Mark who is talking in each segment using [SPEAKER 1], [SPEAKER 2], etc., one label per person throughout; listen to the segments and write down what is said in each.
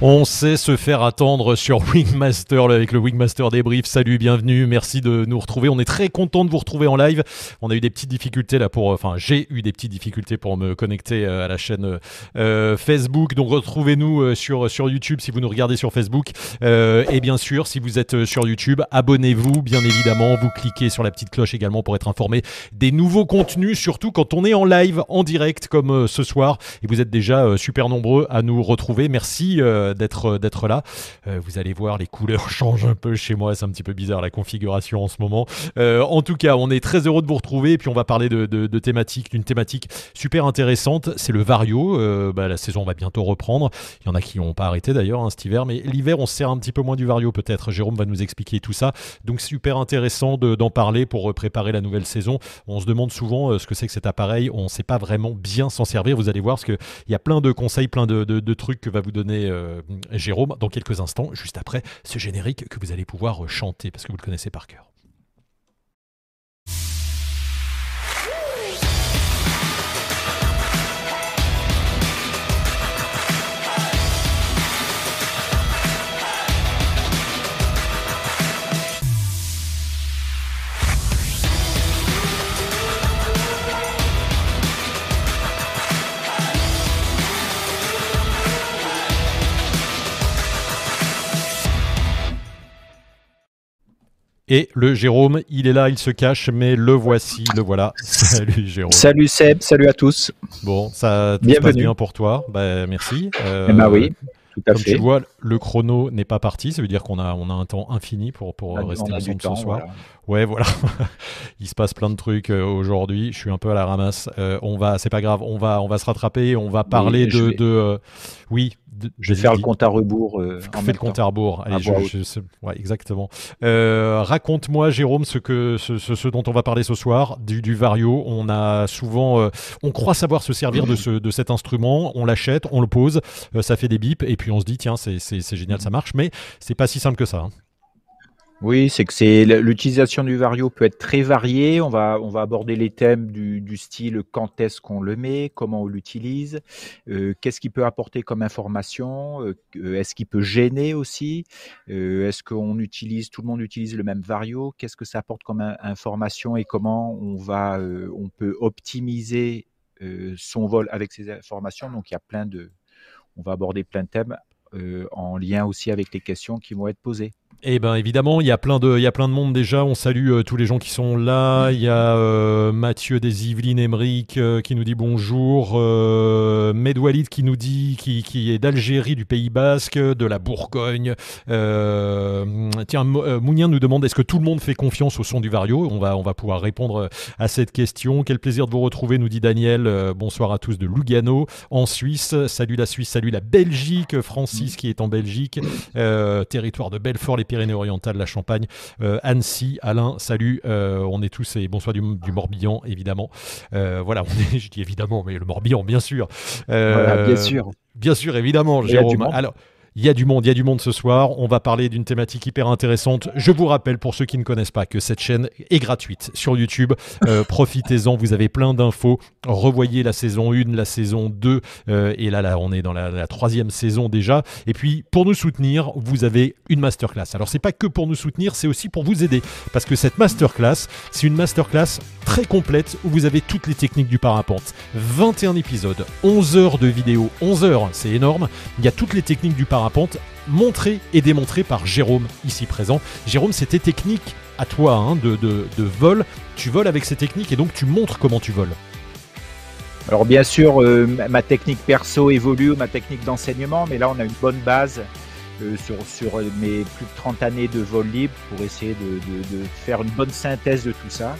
[SPEAKER 1] On sait se faire attendre sur Wingmaster avec le Wingmaster débrief. Salut, bienvenue, merci de nous retrouver. On est très content de vous retrouver en live. On a eu des petites difficultés là pour, enfin j'ai eu des petites difficultés pour me connecter euh, à la chaîne euh, Facebook. Donc retrouvez-nous euh, sur YouTube si vous nous regardez sur Facebook. et bien sûr, si vous êtes sur YouTube, abonnez-vous bien évidemment. Vous cliquez sur la petite cloche également pour être informé des nouveaux contenus, surtout quand on est en live, en direct comme ce soir. Et vous êtes déjà super nombreux à nous retrouver. Merci euh, d'être euh, d'être là. Euh, vous allez voir, les couleurs changent un peu chez moi. C'est un petit peu bizarre la configuration en ce moment. en tout cas, on est très heureux de vous retrouver. Et puis on va parler de, de, d'une thématique super intéressante. C'est le vario. Bah, la saison va bientôt reprendre. Il y en a qui n'ont pas arrêté d'ailleurs hein, cet hiver, mais l'hiver on se sert un petit peu moins du vario peut-être. Jérôme va nous expliquer tout ça. Donc super intéressant d'en parler pour préparer la nouvelle saison. On se demande souvent ce que c'est que cet appareil. On ne sait pas vraiment bien s'en servir. Vous allez voir parce qu'il y a plein de conseils, plein de, trucs que va vous donner euh, Jérôme dans quelques instants, juste après ce générique que vous allez pouvoir chanter parce que vous le connaissez par cœur. Et le Jérôme, il est là, il se cache, mais le voici, le voilà.
[SPEAKER 2] Salut Jérôme. Salut Seb, salut à tous.
[SPEAKER 1] Bon, ça tout se passe bien pour toi. Bah, merci.
[SPEAKER 2] Euh, bah oui. Tout à
[SPEAKER 1] comme tu vois, le chrono n'est pas parti, ça veut dire qu'on a, on a un temps infini pour, pour bah, rester ensemble ce soir. Ouais, voilà. il se passe plein de trucs euh, aujourd'hui. Je suis un peu à la ramasse. Euh, on va, c'est pas grave. On va, on va se rattraper. On va parler de, de euh, oui,
[SPEAKER 2] je vais faire le compte à rebours. Euh,
[SPEAKER 1] fais le compte à rebours. Allez, je, ouais, exactement. Euh, raconte-moi, Jérôme, ce, que, ce, ce, dont on va parler ce soir, du, du Vario. On a souvent, euh, on croit savoir se servir de, ce, de cet instrument. On l'achète, on le pose, ça fait des bips, et puis on se dit, tiens, c'est génial, ça marche. Mais c'est pas si simple que ça. Hein.
[SPEAKER 2] Oui, c'est que c'est l'utilisation du Vario peut être très variée. On va, aborder les thèmes du, style quand est-ce qu'on le met, comment on l'utilise, euh, qu'est-ce qu'il peut apporter comme information, euh, est-ce qu'il peut gêner aussi, euh, est-ce qu'on utilise, tout le monde utilise le même Vario, qu'est-ce que ça apporte comme information et comment on va, euh, on peut optimiser euh, son vol avec ces informations. Donc il y a plein de, on va aborder plein de thèmes en lien aussi avec les questions qui vont être posées.
[SPEAKER 1] Eh ben évidemment, il y a plein de, il y a plein de monde déjà. On salue euh, tous les gens qui sont là. Il y a euh, Mathieu des Yvelines Emeric euh, qui nous dit bonjour. Medwalid qui nous dit, qui, qui est d'Algérie, du Pays Basque, de la Bourgogne. tiens, Mounien nous demande est-ce que tout le monde fait confiance au son du Vario? On va, on va pouvoir répondre à cette question. Quel plaisir de vous retrouver, nous dit Daniel. bonsoir à tous de Lugano, en Suisse. Salut la Suisse, salut la Belgique. Francis qui est en Belgique, territoire de Belfort. Les Pyrénées-Orientales, la Champagne, euh, Annecy, Alain, salut, euh, on est tous et bonsoir du, Morbihan, évidemment. Euh, voilà, on est, je dis évidemment, mais le Morbihan, bien sûr.
[SPEAKER 2] bien sûr.
[SPEAKER 1] Bien sûr, évidemment, Jérôme. Alors, il y a du monde, il y a du monde ce soir. On va parler d'une thématique hyper intéressante. Je vous rappelle, pour ceux qui ne connaissent pas, que cette chaîne est gratuite sur YouTube. Euh, profitez-en, vous avez plein d'infos. Revoyez la saison 1, la saison 2. Euh, et là, là, on est dans la, troisième saison déjà. Et puis, pour nous soutenir, vous avez une masterclass. Alors, c'est pas que pour nous soutenir, c'est aussi pour vous aider. Parce que cette masterclass, c'est une masterclass très complète où vous avez toutes les techniques du parapente. 21 épisodes, 11 heures de vidéo. 11 heures, c'est énorme. Il y a toutes les techniques du parapente montré et démontrée par Jérôme, ici présent. Jérôme, c'était technique à toi hein, de, de, vol. Tu voles avec ces techniques et donc tu montres comment tu voles.
[SPEAKER 2] Alors bien sûr, euh, ma technique perso évolue, ma technique d'enseignement, mais là on a une bonne base euh, sur, sur mes plus de 30 années de vol libre pour essayer de, faire une bonne synthèse de tout ça.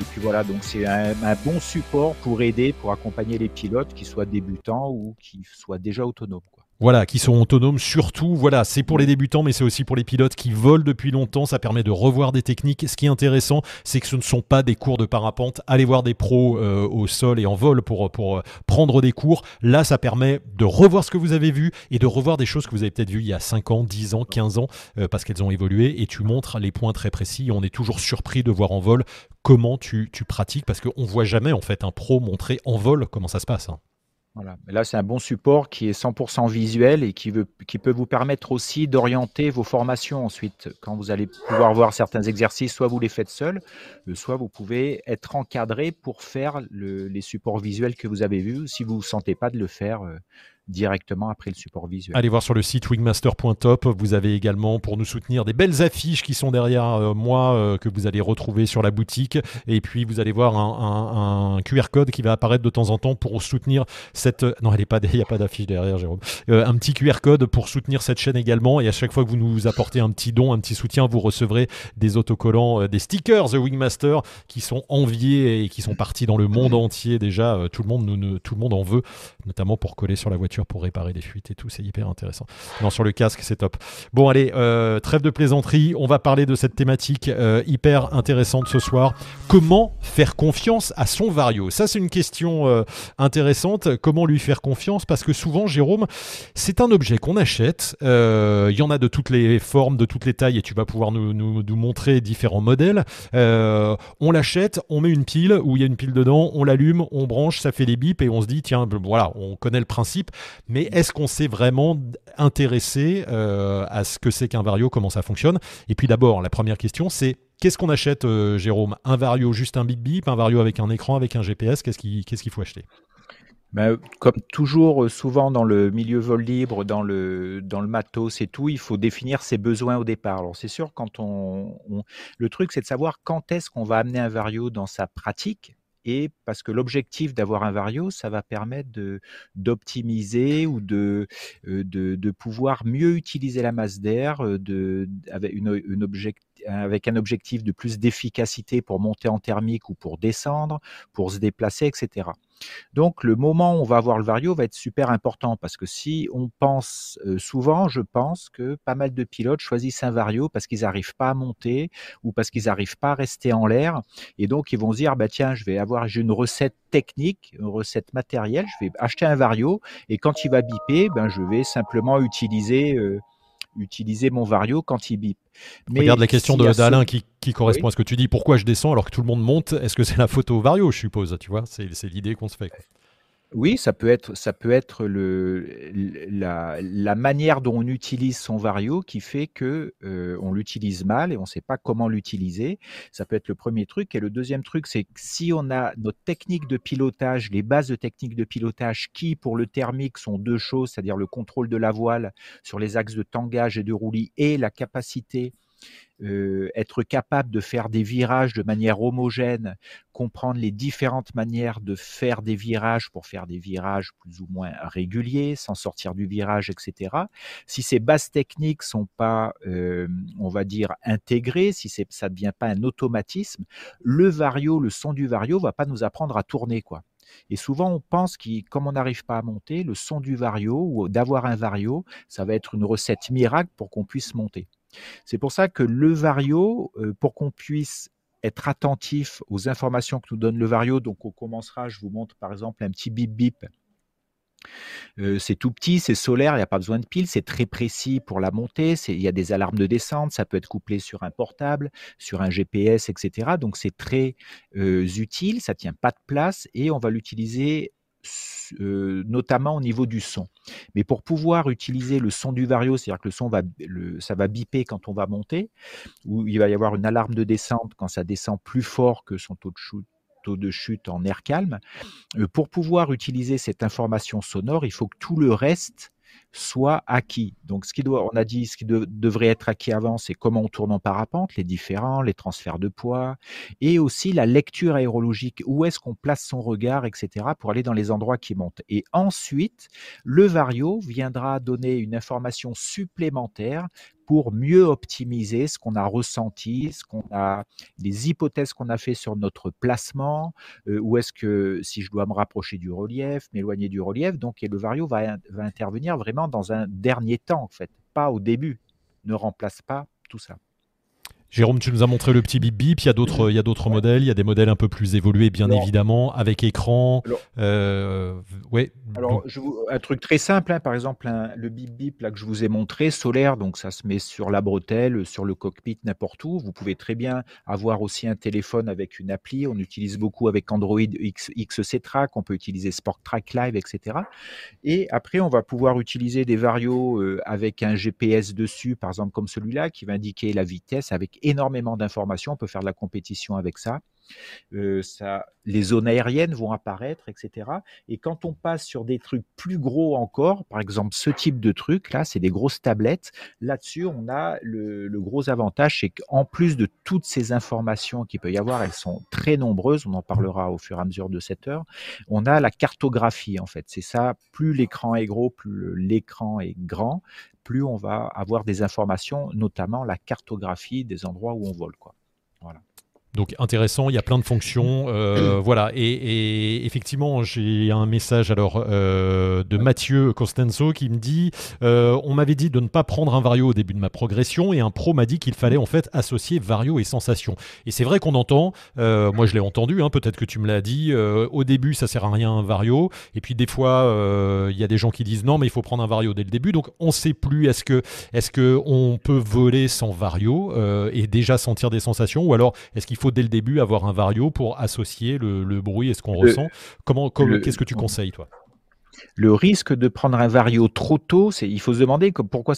[SPEAKER 2] Et puis voilà, donc c'est un, bon support pour aider, pour accompagner les pilotes, qui soient débutants ou qui soient déjà autonomes.
[SPEAKER 1] Voilà, qui sont autonomes surtout. Voilà, c'est pour les débutants, mais c'est aussi pour les pilotes qui volent depuis longtemps. Ça permet de revoir des techniques. Ce qui est intéressant, c'est que ce ne sont pas des cours de parapente. Allez voir des pros euh, au sol et en vol pour, pour euh, prendre des cours. Là, ça permet de revoir ce que vous avez vu et de revoir des choses que vous avez peut-être vues il y a 5 ans, 10 ans, 15 ans, euh, parce qu'elles ont évolué. Et tu montres les points très précis. On est toujours surpris de voir en vol comment tu, tu pratiques, parce qu'on ne voit jamais en fait un pro montrer en vol comment ça se passe. Hein.
[SPEAKER 2] Là, c'est un bon support qui est 100% visuel et qui peut vous permettre aussi d'orienter vos formations ensuite. Quand vous allez pouvoir voir certains exercices, soit vous les faites seul, euh, soit vous pouvez être encadré pour faire les supports visuels que vous avez vus, si vous ne vous sentez pas de le faire euh, directement après le support visuel.
[SPEAKER 1] Allez voir sur le site wingmaster.top. Vous avez également pour nous soutenir des belles affiches qui sont derrière euh, moi euh, que vous allez retrouver sur la boutique. Et puis vous allez voir un, QR code qui va apparaître de temps en temps pour soutenir cette. Non, elle pas. Il n'y a pas d'affiche derrière, Jérôme. Euh, un petit QR code pour soutenir cette chaîne également. Et à chaque fois que vous nous apportez un petit don, un petit soutien, vous recevrez des autocollants, des stickers The Wingmaster qui sont enviés et qui sont partis dans le monde entier déjà. tout le monde, tout le monde en veut, notamment pour coller sur la voiture pour réparer des fuites et tout. C'est hyper intéressant. Non, sur le casque, c'est top. Bon, allez, euh, trêve de plaisanterie. On va parler de cette thématique euh, hyper intéressante ce soir. Comment faire confiance à son vario? Ça, c'est une question euh, intéressante. Comment lui faire confiance? Parce que souvent, Jérôme, c'est un objet qu'on achète. Il y en a de toutes les formes, de toutes les tailles, et tu vas pouvoir nous, nous, nous montrer différents modèles. on l'achète, on met une pile où il y a une pile dedans, on l'allume, on branche, ça fait des bips et on se dit tiens, voilà, on connaît le principe. Mais est-ce qu'on s'est vraiment intéressé euh, à ce que c'est qu'un Vario, comment ça fonctionne? Et puis d'abord, la première question, c'est qu'est-ce qu'on achète, euh, Jérôme? Un Vario, juste un bip bip, un Vario avec un écran, avec un GPS, qu'est-ce qu'il faut acheter?
[SPEAKER 2] Ben, comme toujours, euh, souvent dans le milieu vol libre, dans le, dans le matos et tout, il faut définir ses besoins au départ. Alors c'est sûr, quand on, le truc, c'est de savoir quand est-ce qu'on va amener un vario dans sa pratique et parce que l'objectif d'avoir un vario, ça va permettre d'optimiser ou de, euh, de, de, pouvoir mieux utiliser la masse d'air euh, avec, une, une objectif avec un objectif de plus d'efficacité pour monter en thermique ou pour descendre, pour se déplacer, etc. Donc le moment où on va avoir le vario va être super important parce que si on pense euh, souvent, je pense que pas mal de pilotes choisissent un vario parce qu'ils n'arrivent pas à monter ou parce qu'ils n'arrivent pas à rester en l'air et donc ils vont se dire bah tiens je vais avoir une recette technique, une recette matérielle, je vais acheter un vario et quand il va biper, ben je vais simplement utiliser euh, utiliser mon vario quand il bip.
[SPEAKER 1] Mais Regarde la question d'Alain qui, correspond à ce que tu dis. Pourquoi je descends alors que tout le monde monte? Est-ce que c'est la photo vario, je suppose Tu vois, c'est l'idée qu'on se fait.
[SPEAKER 2] Oui, ça peut être, ça peut être le, la, la, manière dont on utilise son vario qui fait que euh, on l'utilise mal et on ne sait pas comment l'utiliser. Ça peut être le premier truc. Et le deuxième truc, c'est que si on a notre technique de pilotage, les bases de technique de pilotage qui, pour le thermique, sont deux choses, c'est-à-dire le contrôle de la voile sur les axes de tangage et de roulis et la capacité euh, être capable de faire des virages de manière homogène, comprendre les différentes manières de faire des virages pour faire des virages plus ou moins réguliers, sans sortir du virage, etc. Si ces bases techniques sont pas, euh, on va dire, intégrées, si ça ne devient pas un automatisme, le vario, le son du vario va pas nous apprendre à tourner, quoi. Et souvent, on pense que comme on n'arrive pas à monter, le son du vario ou d'avoir un vario, ça va être une recette miracle pour qu'on puisse monter. C'est pour ça que le vario, euh, pour qu'on puisse être attentif aux informations que nous donne le vario, donc on commencera, je vous montre par exemple un petit bip bip. Euh, c'est tout petit, c'est solaire, il n'y a pas besoin de pile, c'est très précis pour la montée, il y a des alarmes de descente, ça peut être couplé sur un portable, sur un GPS, etc. Donc c'est très euh, utile, ça tient pas de place et on va l'utiliser euh, notamment au niveau du son. Mais pour pouvoir utiliser le son du vario, c'est-à-dire que le son va, ça va biper quand on va monter, ou il va y avoir une alarme de descente quand ça descend plus fort que son taux de chute, de chute en air calme. Euh, pour pouvoir utiliser cette information sonore, il faut que tout le reste soit acquis. Donc, ce qui doit, on a dit, ce qui devrait être acquis avant, c'est comment on tourne en parapente, les différents, les transferts de poids, et aussi la lecture aérologique, où est-ce qu'on place son regard, etc., pour aller dans les endroits qui montent. Et ensuite, le vario viendra donner une information supplémentaire pour mieux optimiser ce qu'on a ressenti, ce qu'on a, les hypothèses qu'on a fait sur notre placement, euh, où est-ce que si je dois me rapprocher du relief, m'éloigner du relief, donc et le vario va, va intervenir vraiment dans un dernier temps en fait, pas au début, ne remplace pas tout ça.
[SPEAKER 1] Jérôme, tu nous as montré le petit bip bip. Il y a d'autres, il y a d'autres modèles. Il y a des modèles un peu plus évolués, bien évidemment, avec écran.
[SPEAKER 2] Euh, ouais. Alors, un truc très simple, hein, par exemple, le bip bip là que je vous ai montré, solaire, donc ça se met sur la bretelle, sur le cockpit, n'importe où. Vous pouvez très bien avoir aussi un téléphone avec une appli. On utilise beaucoup avec Android X, XC Track. On peut utiliser Sport Track Live, etc. Et après, on va pouvoir utiliser des varios euh, avec un GPS dessus, par exemple comme celui-là, qui va indiquer la vitesse avec énormément d'informations. On peut faire de la compétition avec ça. Euh, ça, les zones aériennes vont apparaître, etc. Et quand on passe sur des trucs plus gros encore, par exemple ce type de truc là, c'est des grosses tablettes. Là-dessus, on a le, gros avantage, c'est qu'en plus de toutes ces informations qu'il peut y avoir, elles sont très nombreuses. On en parlera au fur et à mesure de cette heure. On a la cartographie en fait. C'est ça. Plus l'écran est gros, plus l'écran est grand, plus on va avoir des informations, notamment la cartographie des endroits où on vole. Quoi.
[SPEAKER 1] Donc intéressant, il y a plein de fonctions, euh, voilà. Et, effectivement, j'ai un message alors euh, de Mathieu Costenso qui me dit euh, on m'avait dit de ne pas prendre un vario au début de ma progression et un pro m'a dit qu'il fallait en fait associer vario et sensation. Et c'est vrai qu'on entend, moi je l'ai entendu, hein, peut-être que tu me l'as dit. au début, ça sert à rien un vario, et puis des fois, il y a des gens qui disent non, mais il faut prendre un vario dès le début. Donc on ne sait plus est-ce que est-ce que on peut voler sans vario et déjà sentir des sensations, ou alors est-ce qu'il faut dès le début avoir un vario pour associer le, bruit et ce qu'on ressent. Comment, qu'est-ce que tu conseilles, toi?
[SPEAKER 2] Le risque de prendre un vario trop tôt, c'est il faut se demander pourquoi,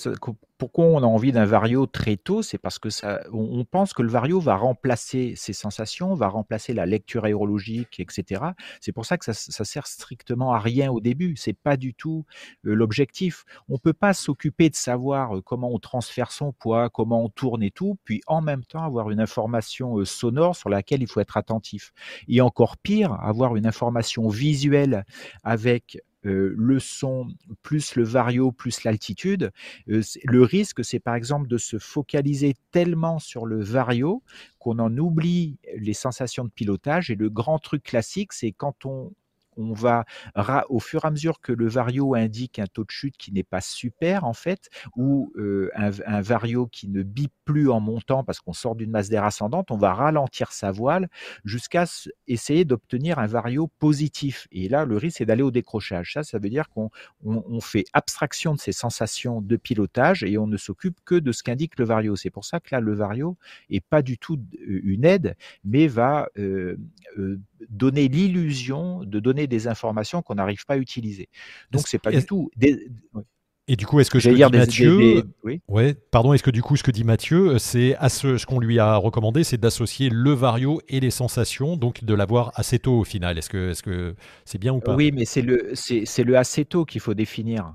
[SPEAKER 2] pourquoi on a envie d'un vario très tôt, c'est parce que ça, on, pense que le vario va remplacer ses sensations, va remplacer la lecture aérologique, etc. C'est pour ça que ça, ça, sert strictement à rien au début. C'est pas du tout euh, l'objectif. On peut pas s'occuper de savoir euh, comment on transfère son poids, comment on tourne et tout, puis en même temps avoir une information euh, sonore sur laquelle il faut être attentif. Et encore pire, avoir une information visuelle avec euh, le son plus le vario plus l'altitude. Euh, le risque, c'est par exemple de se focaliser tellement sur le vario qu'on en oublie les sensations de pilotage. Et le grand truc classique, c'est quand on on va, au fur et à mesure que le vario indique un taux de chute qui n'est pas super, en fait, ou un, vario qui ne bip plus en montant parce qu'on sort d'une masse d'air ascendante, on va ralentir sa voile jusqu'à essayer d'obtenir un vario positif. Et là, le risque, c'est d'aller au décrochage. Ça, ça veut dire qu'on fait abstraction de ces sensations de pilotage et on ne s'occupe que de ce qu'indique le vario. C'est pour ça que là, le vario est pas du tout une aide, mais va donner l'illusion de donner des informations qu'on n'arrive pas à utiliser. Donc c'est pas du tout.
[SPEAKER 1] Et du coup, est-ce que ce que dit Mathieu, ouais, pardon, est-ce que du coup, ce que dit Mathieu, c'est à ce, ce qu'on lui a recommandé, c'est d'associer le vario et les sensations, donc de l'avoir assez tôt au final. Est-ce que, est-ce que c'est bien ou pas?
[SPEAKER 2] Oui, mais c'est le, c'est, le assez tôt qu'il faut définir.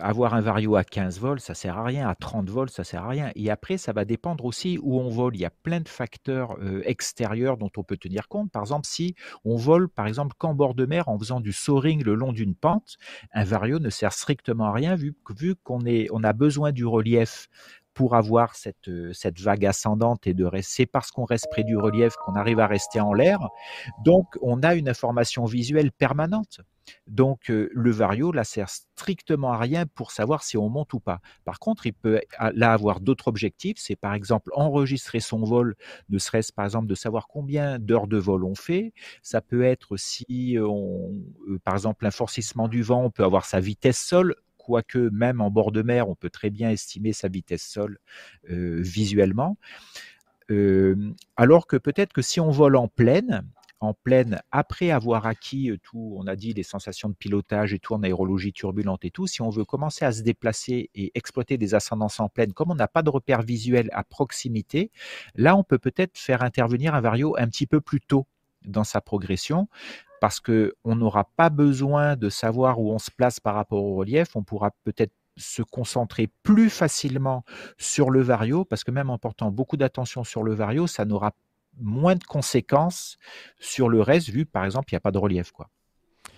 [SPEAKER 2] Avoir un vario à 15 volts, ça sert à rien. À 30 volts, ça sert à rien. Et après, ça va dépendre aussi où on vole. Il y a plein de facteurs extérieurs dont on peut tenir compte. Par exemple, si on vole, par exemple, qu'en bord de mer en faisant du soaring le long d'une pente, un vario ne sert strictement à rien vu, qu'on on a besoin du relief pour avoir cette, cette vague ascendante et de c'est parce qu'on reste près du relief qu'on arrive à rester en l'air. Donc, on a une information visuelle permanente. Donc, le vario, là, sert strictement à rien pour savoir si on monte ou pas. Par contre, il peut là avoir d'autres objectifs. C'est par exemple enregistrer son vol, ne serait-ce par exemple de savoir combien d'heures de vol on fait. Ça peut être si, on, par exemple, un forcissement du vent, on peut avoir sa vitesse sol quoique même en bord de mer, on peut très bien estimer sa vitesse sol visuellement. Alors que peut-être que si on vole en pleine, en pleine, après avoir acquis tout, on a dit les sensations de pilotage et tout en aérologie turbulente et tout, si on veut commencer à se déplacer et exploiter des ascendances en pleine, comme on n'a pas de repère visuel à proximité, là on peut peut-être faire intervenir un vario un petit peu plus tôt dans sa progression parce qu'on n'aura pas besoin de savoir où on se place par rapport au relief, on pourra peut-être se concentrer plus facilement sur le vario, parce que même en portant beaucoup d'attention sur le vario, ça n'aura moins de conséquences sur le reste, vu par exemple, il n'y a pas de relief. Quoi.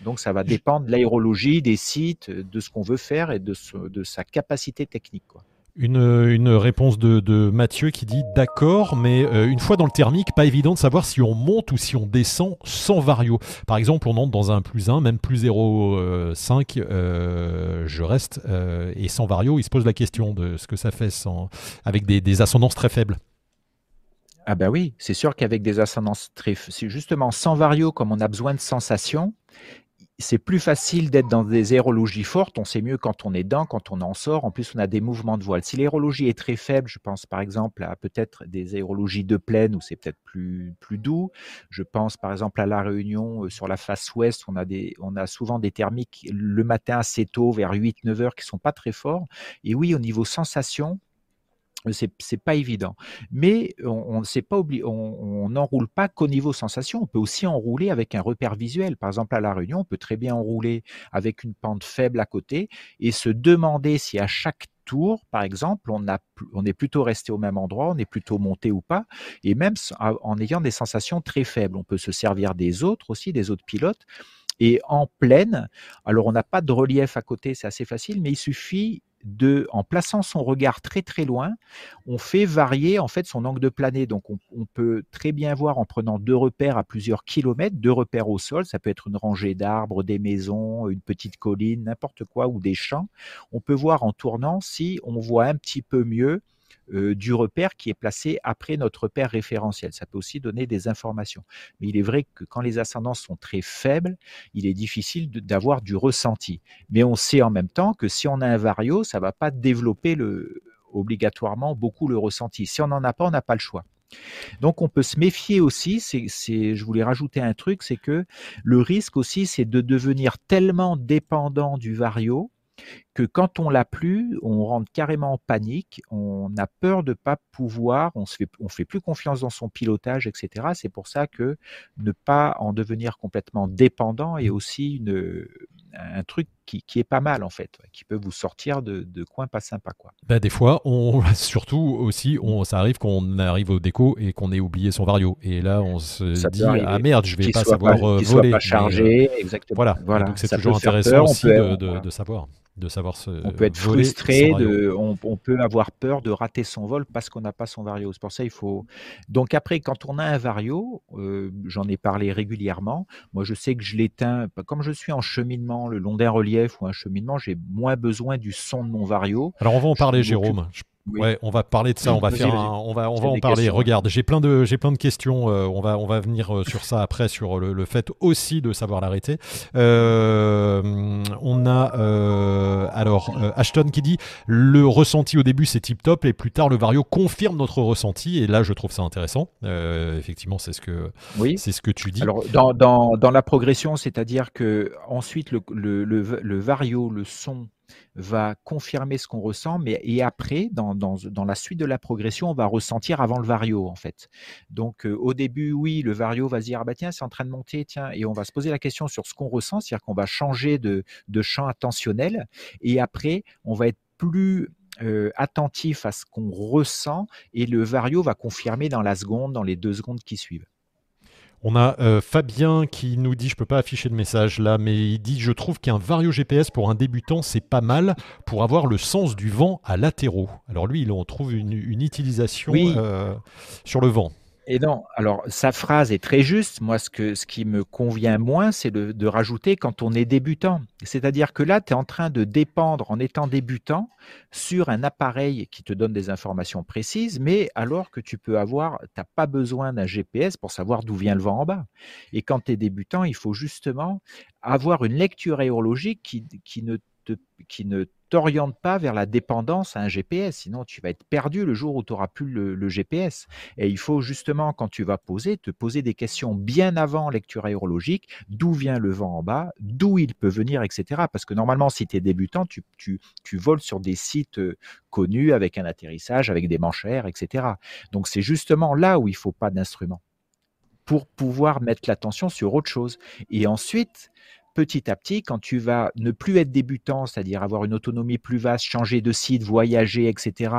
[SPEAKER 2] Donc ça va dépendre de l'aérologie, des sites, de ce qu'on veut faire et de, de sa capacité technique. Quoi.
[SPEAKER 1] Une, réponse de, Mathieu qui dit d'accord, mais euh, une fois dans le thermique, pas évident de savoir si on monte ou si on descend sans vario. Par exemple, on entre dans un plus 1, même plus 0,5, euh, je reste, euh, et sans vario, il se pose la question de ce que ça fait sans, avec des, ascendances très faibles.
[SPEAKER 2] Ah ben oui, c'est sûr qu'avec des ascendances très... C'est justement sans vario, comme on a besoin de sensations, c'est plus facile d'être dans des aérologies fortes. On sait mieux quand on est dedans, quand on en sort. En plus, on a des mouvements de voile. Si l'aérologie est très faible, je pense par exemple à peut-être des aérologies de plaine où c'est peut-être plus, plus doux. Je pense par exemple à La Réunion, euh, sur la face ouest, on a, des, on a souvent des thermiques le matin assez tôt, vers 8-9 heures, qui sont pas très forts. Et oui, au niveau sensation, c'est pas évident. Mais on n'enroule pas qu'au niveau sensation. On peut aussi enrouler avec un repère visuel. Par exemple, à La Réunion, on peut très bien enrouler avec une pente faible à côté et se demander si à chaque tour, par exemple, on est plutôt resté au même endroit, on est plutôt monté ou pas, et même en ayant des sensations très faibles. On peut se servir des autres aussi, des autres pilotes. Et en pleine, alors on n'a pas de relief à côté, c'est assez facile, mais il suffit de, en plaçant son regard très très loin, on fait varier en fait son angle de planée. Donc on, peut très bien voir en prenant deux repères à plusieurs kilomètres, deux repères au sol, ça peut être une rangée d'arbres, des maisons, une petite colline, n'importe quoi, ou des champs. On peut voir en tournant si on voit un petit peu mieux euh, du repère qui est placé après notre repère référentiel. Ça peut aussi donner des informations. Mais il est vrai que quand les ascendances sont très faibles, il est difficile d'avoir du ressenti. Mais on sait en même temps que si on a un vario, ça ne va pas développer le, obligatoirement beaucoup le ressenti. Si on n'en a pas, on n'a pas le choix. Donc on peut se méfier aussi, c'est, je voulais rajouter un truc, c'est que le risque aussi, c'est de devenir tellement dépendant du vario que quand on l'a plus, on rentre carrément en panique, on a peur de pas pouvoir, on se fait, on fait plus confiance dans son pilotage, etc. C'est pour ça que ne pas en devenir complètement dépendant est aussi une, un truc qui, qui, est pas mal en fait, qui peut vous sortir de, de coins pas sympas quoi.
[SPEAKER 1] Bah, des fois, on, surtout aussi, on, ça arrive qu'on arrive au déco et qu'on ait oublié son vario. Et là, on se dit ah merde, je vais pas savoir pas,
[SPEAKER 2] euh,
[SPEAKER 1] voler.
[SPEAKER 2] Pas chargé, exactement.
[SPEAKER 1] Voilà. voilà. Donc c'est toujours intéressant aussi de, de, de, savoir de savoir se
[SPEAKER 2] On peut être frustré, de, on, on, peut avoir peur de rater son vol parce qu'on n'a pas son vario. C'est pour ça il faut. Donc après, quand on a un vario, euh, j'en ai parlé régulièrement. Moi, je sais que je l'éteins. Comme je suis en cheminement le long d'un relief ou un cheminement, j'ai moins besoin du son de mon vario.
[SPEAKER 1] Alors on va en parler, Jérôme. Ouais, on va parler de ça. On va faire, on va, on va en parler. Regarde, j'ai plein de, j'ai plein de questions. Euh, on va, on va venir euh, sur ça après sur le, fait aussi de savoir l'arrêter. Euh, on a alors Ashton qui dit le ressenti au début c'est tip top et plus tard le vario confirme notre ressenti et là je trouve ça intéressant. effectivement, c'est ce que, oui. c'est ce que tu dis.
[SPEAKER 2] Alors dans, dans, dans la progression, c'est-à-dire que ensuite le, le, le, le vario, le son va confirmer ce qu'on ressent, mais et après, dans, dans, la suite de la progression, on va ressentir avant le vario en fait. Donc euh, au début, oui, le vario va se dire ah bah tiens c'est en train de monter, tiens, et on va se poser la question sur ce qu'on ressent, c'est-à-dire qu'on va changer de, de champ attentionnel, et après on va être plus euh, attentif à ce qu'on ressent, et le vario va confirmer dans la seconde, dans les deux secondes qui suivent.
[SPEAKER 1] On a euh, Fabien qui nous dit, je peux pas afficher de message là, mais il dit, je trouve qu'un Vario GPS pour un débutant, c'est pas mal pour avoir le sens du vent à latéraux. Alors lui, il en trouve une, utilisation euh, sur le vent.
[SPEAKER 2] Et non, alors sa phrase est très juste. Moi, ce, que, ce qui me convient moins, c'est de, rajouter quand on est débutant. C'est-à-dire que là, tu es en train de dépendre, en étant débutant, sur un appareil qui te donne des informations précises, mais alors que tu peux avoir, tu n'as pas besoin d'un GPS pour savoir d'où vient le vent en bas. Et quand tu es débutant, il faut justement avoir une lecture aérologique qui, qui ne qui ne t'oriente pas vers la dépendance à un GPS, sinon tu vas être perdu le jour où tu n'auras plus le, GPS. Et il faut justement, quand tu vas poser, te poser des questions bien avant lecture aérologique, d'où vient le vent en bas, d'où il peut venir, etc. Parce que normalement, si tu es débutant, tu, tu, tu, voles sur des sites euh, connus avec un atterrissage, avec des manchères, etc. Donc c'est justement là où il faut pas d'instrument pour pouvoir mettre l'attention sur autre chose. Et ensuite, petit à petit, quand tu vas ne plus être débutant, c'est-à-dire avoir une autonomie plus vaste, changer de site, voyager, etc.,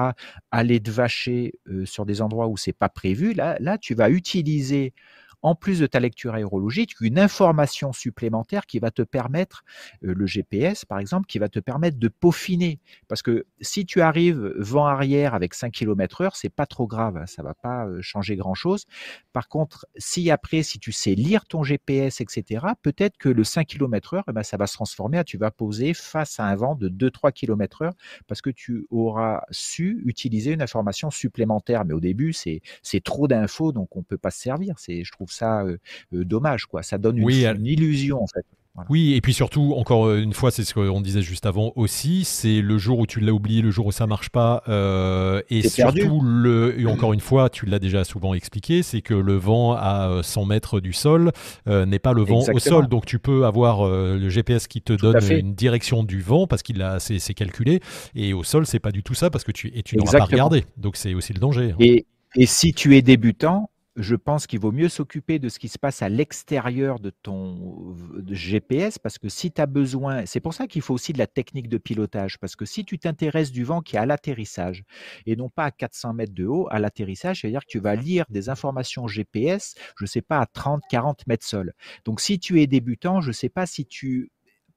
[SPEAKER 2] aller te vacher euh, sur des endroits où c'est pas prévu, là, là, tu vas utiliser en plus de ta lecture aérologique, une information supplémentaire qui va te permettre, euh, le GPS par exemple, qui va te permettre de peaufiner. Parce que si tu arrives vent arrière avec 5 km heure, c'est pas trop grave, hein, ça va pas euh, changer grand chose. Par contre, si après, si tu sais lire ton GPS, etc., peut-être que le 5 km heure, ben, ça va se transformer, tu vas poser face à un vent de 2-3 km heure parce que tu auras su utiliser une information supplémentaire. Mais au début, c'est trop d'infos, donc on peut pas se servir. Je trouve ça euh, euh, dommage, quoi. Ça donne une, une illusion, en fait.
[SPEAKER 1] Oui, et puis surtout, encore euh, une fois, c'est ce qu'on disait juste avant aussi, c'est le jour où tu l'as oublié, le jour où ça marche pas, euh, et surtout, le, et encore une fois, tu l'as déjà souvent expliqué, c'est que le vent à 100 mètres du sol n'est pas le vent au sol, donc tu peux avoir le GPS qui te donne une direction du vent parce qu'il a c'est calculé, et au sol, c'est pas du tout ça parce que tu et tu n'auras pas regardé, donc c'est aussi le danger.
[SPEAKER 2] Hein. Et, et si tu es débutant, je pense qu'il vaut mieux s'occuper de ce qui se passe à l'extérieur de ton GPS parce que si tu as besoin, c'est pour ça qu'il faut aussi de la technique de pilotage parce que si tu t'intéresses du vent qui est à l'atterrissage et non pas à 400 mètres de haut, à l'atterrissage, c'est-à-dire que tu vas lire des informations GPS, je ne sais pas, à 30, 40 mètres sol. Donc si tu es débutant, je ne sais pas si tu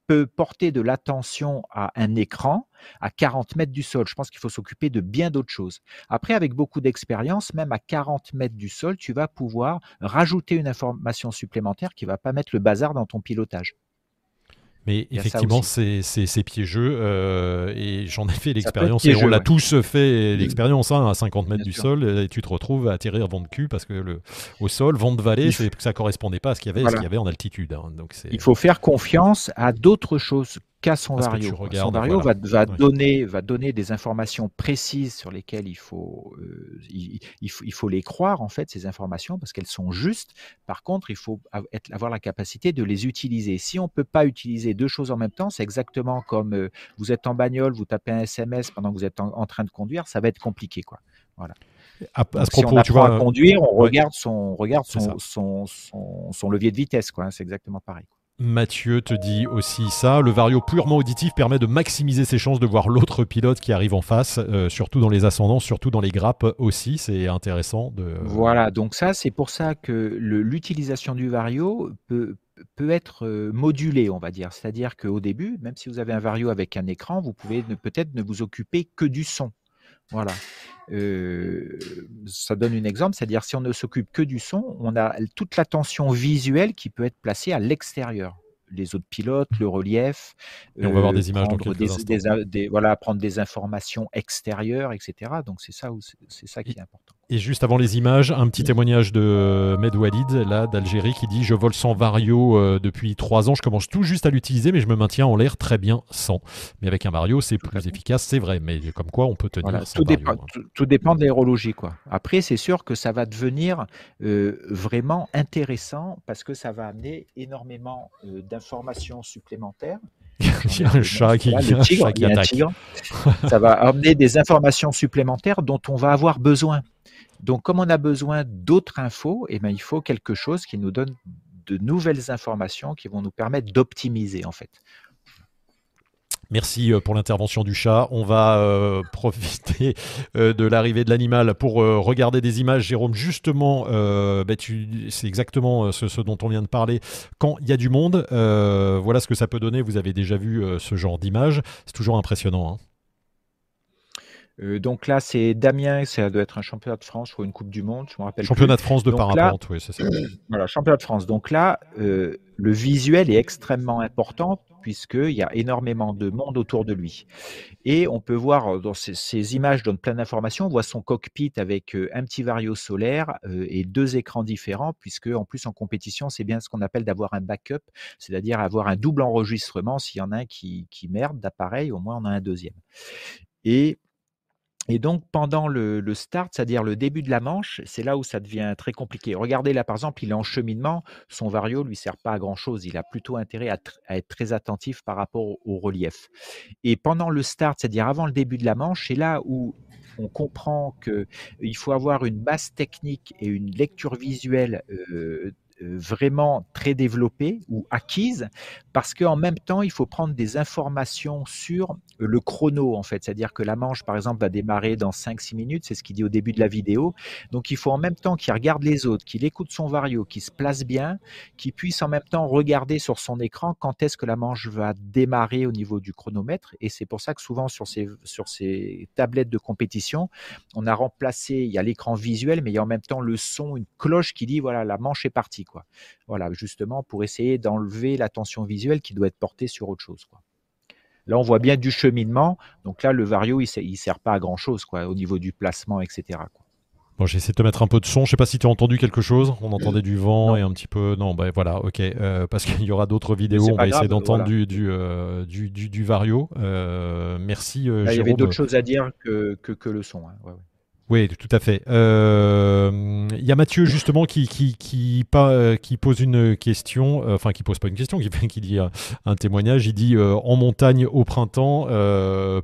[SPEAKER 2] peut porter de l'attention à un écran à 40 mètres du sol. Je pense qu'il faut s'occuper de bien d'autres choses. Après, avec beaucoup d'expérience, même à 40 mètres du sol, tu vas pouvoir rajouter une information supplémentaire qui va pas mettre le bazar dans ton pilotage.
[SPEAKER 1] Mais effectivement, c'est piégeux euh, et j'en ai fait l'expérience et on l'a tous fait l'expérience hein, à 50 mètres du sol et tu te retrouves à atterrir vent de cul parce que le, au sol, vent de vallée, ça correspondait pas à ce qu'il y avait, ce qu'il y avait en altitude. Hein. donc
[SPEAKER 2] Il faut faire confiance à d'autres choses qu'à son vario. son vario va, donner, va donner des informations précises sur lesquelles il faut, euh, il, faut, il faut les croire, en fait, ces informations, parce qu'elles sont justes. Par contre, il faut avoir la capacité de les utiliser. Si on ne peut pas utiliser deux choses en même temps, c'est exactement comme euh, vous êtes en bagnole, vous tapez un SMS pendant que vous êtes en, train de conduire, ça va être compliqué. Quoi. Voilà. À, ce propos, si on tu vois, à conduire, on regarde, son, regarde son, son, son, levier de vitesse. Quoi. Hein, c'est exactement pareil.
[SPEAKER 1] Mathieu te dit aussi ça. Le vario purement auditif permet de maximiser ses chances de voir l'autre pilote qui arrive en face, euh, surtout dans les ascendants, surtout dans les grappes aussi. C'est intéressant. De...
[SPEAKER 2] Voilà, donc ça, c'est pour ça que l'utilisation du vario peut, peut être euh, modulée, on va dire. C'est-à-dire qu'au début, même si vous avez un vario avec un écran, vous pouvez peut-être ne vous occuper que du son. Voilà. Euh, ça donne un exemple, c'est-à-dire si on ne s'occupe que du son, on a toute l'attention visuelle qui peut être placée à l'extérieur les autres pilotes, le relief.
[SPEAKER 1] Et on va avoir des images dans
[SPEAKER 2] des, voilà, prendre des informations extérieures, etc. Donc c'est ça, c'est ça qui est important.
[SPEAKER 1] Et juste avant les images, un petit témoignage de Med Walid, là, d'Algérie, qui dit Je vole sans Vario euh, depuis trois ans. Je commence tout juste à l'utiliser, mais je me maintiens en l'air très bien sans. Mais avec un Vario, c'est plus efficace, c'est vrai. Mais comme quoi, on peut tenir.
[SPEAKER 2] tout, dépend, hein. tout, dépend de l'aérologie. Quoi. Après, c'est sûr que ça va devenir euh, vraiment intéressant parce que ça va amener énormément euh, d'informations supplémentaires.
[SPEAKER 1] Il y a un chat qui, attaque.
[SPEAKER 2] ça va amener des informations supplémentaires dont on va avoir besoin. Donc, comme on a besoin d'autres infos, eh ben, il faut quelque chose qui nous donne de nouvelles informations qui vont nous permettre d'optimiser en fait.
[SPEAKER 1] Merci euh, pour l'intervention du chat. On va euh, profiter euh, de l'arrivée de l'animal pour regarder des images. Jérôme, justement, bah, c'est exactement ce, dont on vient de parler. Quand il y a du monde, voilà ce que ça peut donner. Vous avez déjà vu ce genre d'image. C'est toujours impressionnant. Hein.
[SPEAKER 2] Euh, donc là, c'est Damien, ça doit être un championnat de France ou une Coupe du Monde, je me rappelle.
[SPEAKER 1] Championnat de France de parapente, oui, c'est ça.
[SPEAKER 2] voilà, championnat de France. Donc là, euh, le visuel est extrêmement important puisqu'il y a énormément de monde autour de lui. Et on peut voir dans ces, images donnent plein d'informations. On voit son cockpit avec euh, un petit vario solaire et deux écrans différents, puisque en plus en compétition, c'est bien ce qu'on appelle d'avoir un backup, c'est-à-dire avoir un double enregistrement. S'il y en a un qui, qui merde d'appareil, au moins on a un deuxième. Et et donc, pendant le, start, c'est-à-dire le début de la manche, c'est là où ça devient très compliqué. Regardez là, par exemple, il est en cheminement, son vario lui sert pas à grand-chose. Il a plutôt intérêt à, être très attentif par rapport au, relief. Et pendant le start, c'est-à-dire avant le début de la manche, c'est là où on comprend qu'il faut avoir une base technique et une lecture visuelle vraiment très développée ou acquise parce qu'en même temps, il faut prendre des informations sur le chrono, en fait. C'est-à-dire que la manche, par exemple, va démarrer dans 5-6 minutes, c'est ce qu'il dit au début de la vidéo. Donc, il faut en même temps qu'il regarde les autres, qu'il écoute son vario, qu'il se place bien, qu'il puisse en même temps regarder sur son écran quand est-ce que la manche va démarrer au niveau du chronomètre. Et c'est pour ça que souvent, sur ces, sur ces tablettes de compétition, on a remplacé, il y a l'écran visuel, mais il y a en même temps le son, une cloche qui dit, voilà, la manche est partie, quoi. Voilà, justement, pour essayer d'enlever l'attention visuelle qui doit être porté sur autre chose. Quoi. Là, on voit bien du cheminement. Donc là, le vario, il ne sert pas à grand chose quoi, au niveau du placement, etc. Quoi.
[SPEAKER 1] Bon, j'essaie de te mettre un peu de son. Je sais pas si tu as entendu quelque chose. On entendait du vent et un petit peu. Non, ben voilà, ok. Euh, parce qu'il y aura d'autres vidéos. On va essayer d'entendre du, euh, du, du, du, vario. Euh, merci.
[SPEAKER 2] il y avait d'autres choses à dire que, que, que le son. Hein. Ouais, ouais.
[SPEAKER 1] Oui, tout à fait. Euh, il y a Mathieu justement qui, qui pose une question, euh, enfin qui pose pas une question, qui, qui dit un, témoignage. Il dit euh, en montagne au printemps,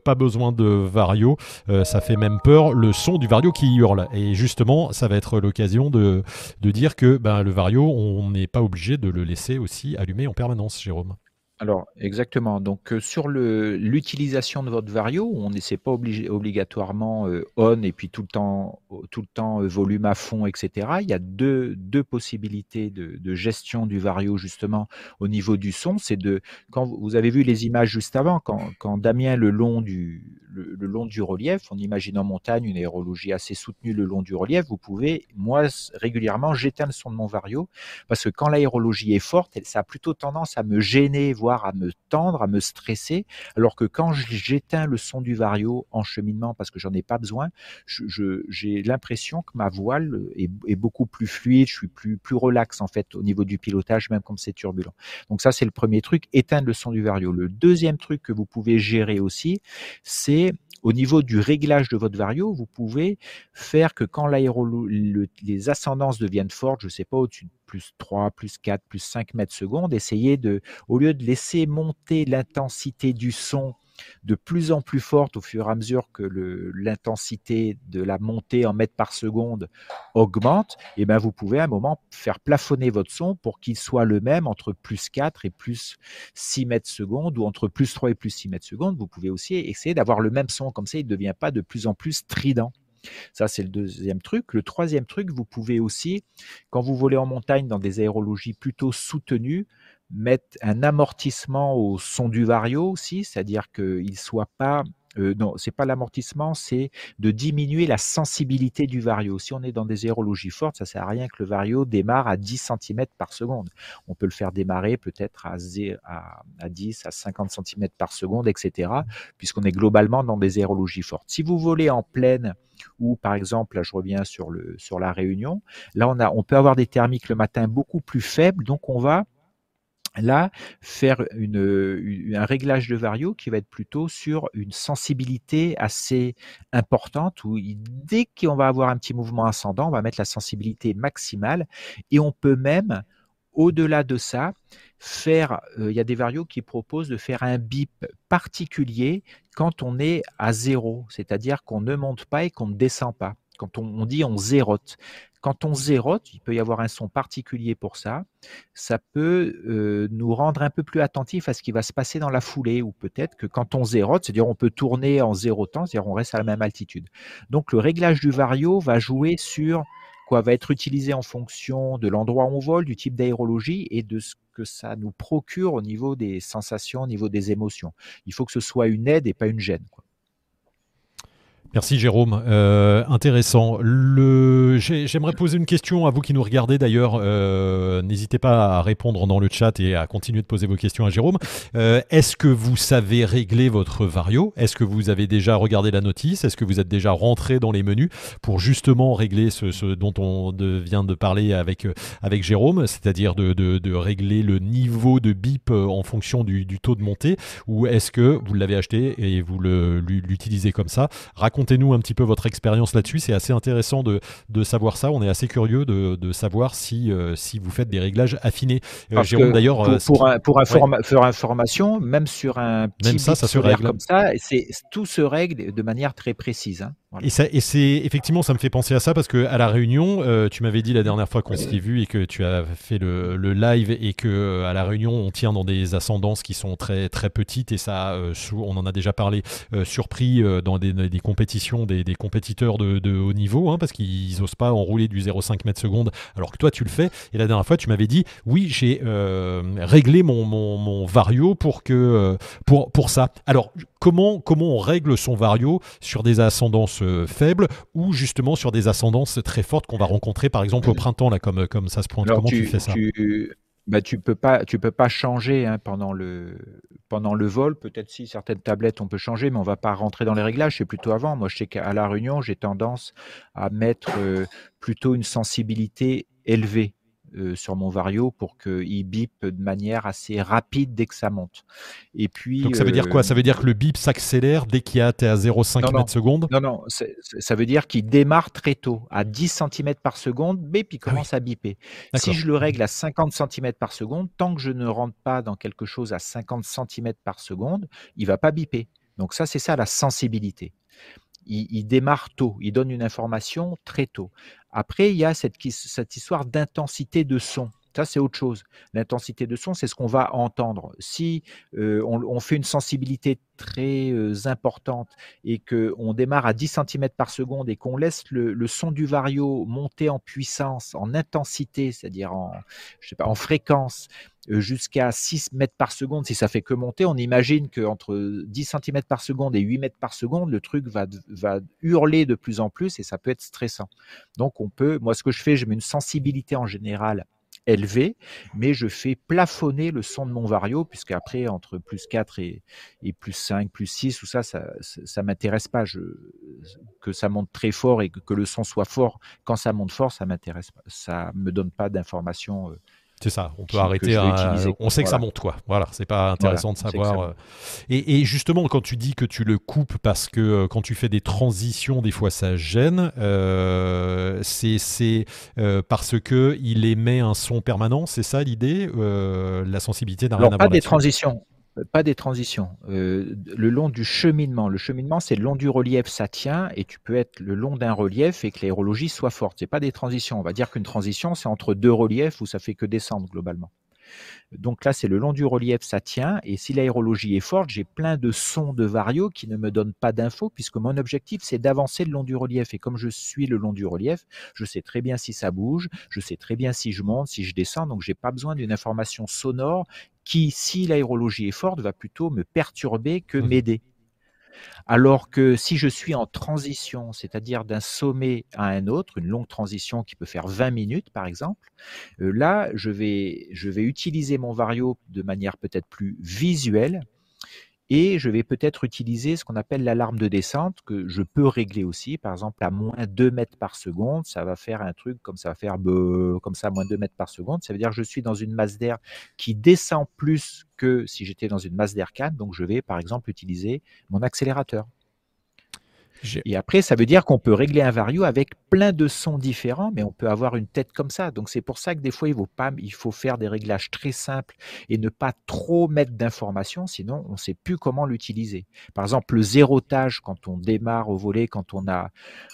[SPEAKER 1] pas besoin de vario, ça fait même peur, le son du vario qui hurle. Et justement, ça va être l'occasion de, dire que ben, le vario, on n'est pas obligé de le laisser aussi allumé en permanence, Jérôme.
[SPEAKER 2] Alors, exactement. Donc, euh, sur l'utilisation de votre vario, on n'est pas obligé, obligatoirement euh, on et puis tout le temps, tout le temps euh, volume à fond, etc. Il y a deux, deux possibilités de, gestion du vario justement au niveau du son. C'est de quand vous avez vu les images juste avant, quand, quand Damien le long du le, long du relief, on imagine en montagne une aérologie assez soutenue le long du relief, vous pouvez, moi régulièrement, j'éteins le son de mon vario parce que quand l'aérologie est forte, ça a plutôt tendance à me gêner, voire à me tendre, à me stresser, alors que quand j'éteins le son du vario en cheminement parce que j'en ai pas besoin, j'ai l'impression que ma voile est, beaucoup plus fluide, je suis plus, plus relax en fait au niveau du pilotage, même comme c'est turbulent. Donc ça, c'est le premier truc, éteindre le son du vario. Le deuxième truc que vous pouvez gérer aussi, c'est au niveau du réglage de votre vario, vous pouvez faire que quand les ascendances deviennent fortes, je ne sais pas, au-dessus de plus 3, plus 4, plus 5 mètres secondes, essayez de, au lieu de laisser monter l'intensité du son de plus en plus forte au fur et à mesure que l'intensité de la montée en mètres par seconde augmente, et eh ben vous pouvez à un moment faire plafonner votre son pour qu'il soit le même entre plus 4 et plus 6 mètres secondes ou entre plus 3 et plus 6 mètres secondes. Vous pouvez aussi essayer d'avoir le même son, comme ça il ne devient pas de plus en plus strident. Ça, c'est le deuxième truc. Le troisième truc, vous pouvez aussi, quand vous volez en montagne dans des aérologies plutôt soutenues, mettre un amortissement au son du vario aussi, c'est-à-dire qu'il soit pas euh, non, c'est pas l'amortissement, c'est de diminuer la sensibilité du vario. Si on est dans des aérologies fortes, ça sert à rien que le vario démarre à 10 cm par seconde. On peut le faire démarrer peut-être à, à, à 10, à 50 cm par seconde, etc. Puisqu'on est globalement dans des aérologies fortes. Si vous volez en pleine ou par exemple, là je reviens sur le sur la Réunion, là on a on peut avoir des thermiques le matin beaucoup plus faibles, donc on va là faire un réglage de vario qui va être plutôt sur une sensibilité assez importante où dès qu'on va avoir un petit mouvement ascendant, on va mettre la sensibilité maximale et on peut même au-delà de ça, faire, euh, il y a des varios qui proposent de faire un bip particulier quand on est à zéro, c'est-à-dire qu'on ne monte pas et qu'on ne descend pas. Quand on dit on zérote. Quand on zérote, il peut y avoir un son particulier pour ça. Ça peut euh, nous rendre un peu plus attentifs à ce qui va se passer dans la foulée, ou peut-être que quand on zérote, c'est-à-dire on peut tourner en zérotant, c'est-à-dire on reste à la même altitude. Donc le réglage du vario va jouer sur quoi va être utilisé en fonction de l'endroit où on vole, du type d'aérologie et de ce que ça nous procure au niveau des sensations, au niveau des émotions. Il faut que ce soit une aide et pas une gêne.
[SPEAKER 1] Merci Jérôme, euh, intéressant. J'aimerais poser une question à vous qui nous regardez d'ailleurs. Euh, n'hésitez pas à répondre dans le chat et à continuer de poser vos questions à Jérôme. Euh, est-ce que vous savez régler votre vario? Est-ce que vous avez déjà regardé la notice? Est-ce que vous êtes déjà rentré dans les menus pour justement régler ce, dont on vient de parler avec, avec Jérôme, c'est-à-dire de, régler le niveau de bip en fonction du, taux de montée? Ou est-ce que vous l'avez acheté et vous l'utilisez comme ça? Racontez-nous un petit peu votre expérience là-dessus. C'est assez intéressant de, savoir ça. On est assez curieux de, savoir si, euh, si vous faites des réglages affinés.
[SPEAKER 2] Euh, Jérôme, d'ailleurs, pour, euh, pour, faire information, même sur un petit même ça, ça se règle. comme ça, c'est tout se règle de manière très précise. Hein.
[SPEAKER 1] Et, ça, et c'est effectivement, ça me fait penser à ça parce que à la réunion, euh, tu m'avais dit la dernière fois qu'on s'était vu et que tu as fait le, live et que à la réunion, on tient dans des ascendances qui sont très très petites et ça, on en a déjà parlé, surpris dans des, des des, des, compétiteurs de, de haut niveau, hein, parce qu'ils osent pas enrouler du 0,5 mètres seconde, alors que toi tu le fais. Et la dernière fois, tu m'avais dit, oui, j'ai réglé mon, mon, mon, vario pour que pour pour ça. Alors comment comment on règle son vario sur des ascendances faibles ou justement sur des ascendances très fortes qu'on va rencontrer par exemple au printemps là comme, comme ça se pointe? Comment tu, fais ça?
[SPEAKER 2] tu, bah, tu peux pas tu peux pas changer hein, pendant le pendant le vol. Peut-être si certaines tablettes on peut changer mais on va pas rentrer dans les réglages. C'est plutôt avant. Moi je sais qu'à la réunion j'ai tendance à mettre euh, plutôt une sensibilité élevée euh, sur mon vario pour qu'il bip de manière assez rapide dès que ça monte. Et puis,
[SPEAKER 1] Donc ça veut dire quoi? Ça veut dire que le bip s'accélère dès qu'il y a, es à 0,5 mètres seconde?
[SPEAKER 2] Non, non, ça veut dire qu'il démarre très tôt, à 10 cm par seconde, bip, il ah commence à biper. Si je le règle à 50 cm par seconde, tant que je ne rentre pas dans quelque chose à 50 cm par seconde, il va pas biper. Donc ça, c'est ça la sensibilité. Il, il, démarre tôt, il donne une information très tôt. Après, il y a cette, cette histoire d'intensité de son. Ça, c'est autre chose. L'intensité de son, c'est ce qu'on va entendre. Si euh, on, fait une sensibilité très euh, importante et qu'on démarre à 10 cm par seconde et qu'on laisse le, son du vario monter en puissance, en intensité, c'est-à-dire en, fréquence, euh, jusqu'à 6 mètres par seconde, si ça fait que monter, on imagine qu'entre 10 cm par seconde et 8 mètres par seconde, le truc va, va hurler de plus en plus et ça peut être stressant. Donc on peut, moi ce que je fais, je mets une sensibilité en général élevé, mais je fais plafonner le son de mon vario, puisqu'après, entre plus 4 et, plus 5, plus 6, ou ça, ça, ça, m'intéresse pas. Que ça monte très fort et que, le son soit fort, quand ça monte fort, ça m'intéresse. Ça me donne pas d'informations euh,
[SPEAKER 1] c'est ça, on peut arrêter. on sait que ça monte, quoi. Voilà, c'est pas intéressant de savoir. Euh. Et, justement, quand tu dis que tu le coupes parce que euh, quand tu fais des transitions, des fois ça gêne, euh, c'est parce que il émet un son permanent, c'est ça l'idée La sensibilité n'a rien à voir.
[SPEAKER 2] Pas des transitions pas des transitions. Euh, le long du cheminement. Le cheminement, c'est le long du relief, ça tient, et tu peux être le long d'un relief et que l'aérologie soit forte. C'est pas des transitions. On va dire qu'une transition, c'est entre deux reliefs où ça fait que descendre globalement. Donc là, c'est le long du relief, ça tient. Et si l'aérologie est forte, j'ai plein de sons de vario qui ne me donnent pas d'infos, puisque mon objectif, c'est d'avancer le long du relief. Et comme je suis le long du relief, je sais très bien si ça bouge, je sais très bien si je monte, si je descends. Donc, j'ai pas besoin d'une information sonore qui, si l'aérologie est forte, va plutôt me perturber que mmh m'aider. Alors que si je suis en transition, c'est-à-dire d'un sommet à un autre, une longue transition qui peut faire 20 minutes par exemple, euh, là, je vais, je vais utiliser mon vario de manière peut-être plus visuelle et je vais peut-être utiliser ce qu'on appelle l'alarme de descente que je peux régler aussi. Par exemple, à moins 2 mètres par seconde, ça va faire un truc comme ça va faire comme ça, moins 2 mètres par seconde. Ça veut dire que je suis dans une masse d'air qui descend plus que si j'étais dans une masse d'air calme. Donc, je vais par exemple utiliser mon accélérateur. Et après, ça veut dire qu'on peut régler un vario avec plein de sons différents, mais on peut avoir une tête comme ça. Donc c'est pour ça que des fois, il faut, il faut faire des réglages très simples et ne pas trop mettre d'informations, sinon on ne sait plus comment l'utiliser. Par exemple, le zérotage, quand on démarre au volet, quand on a,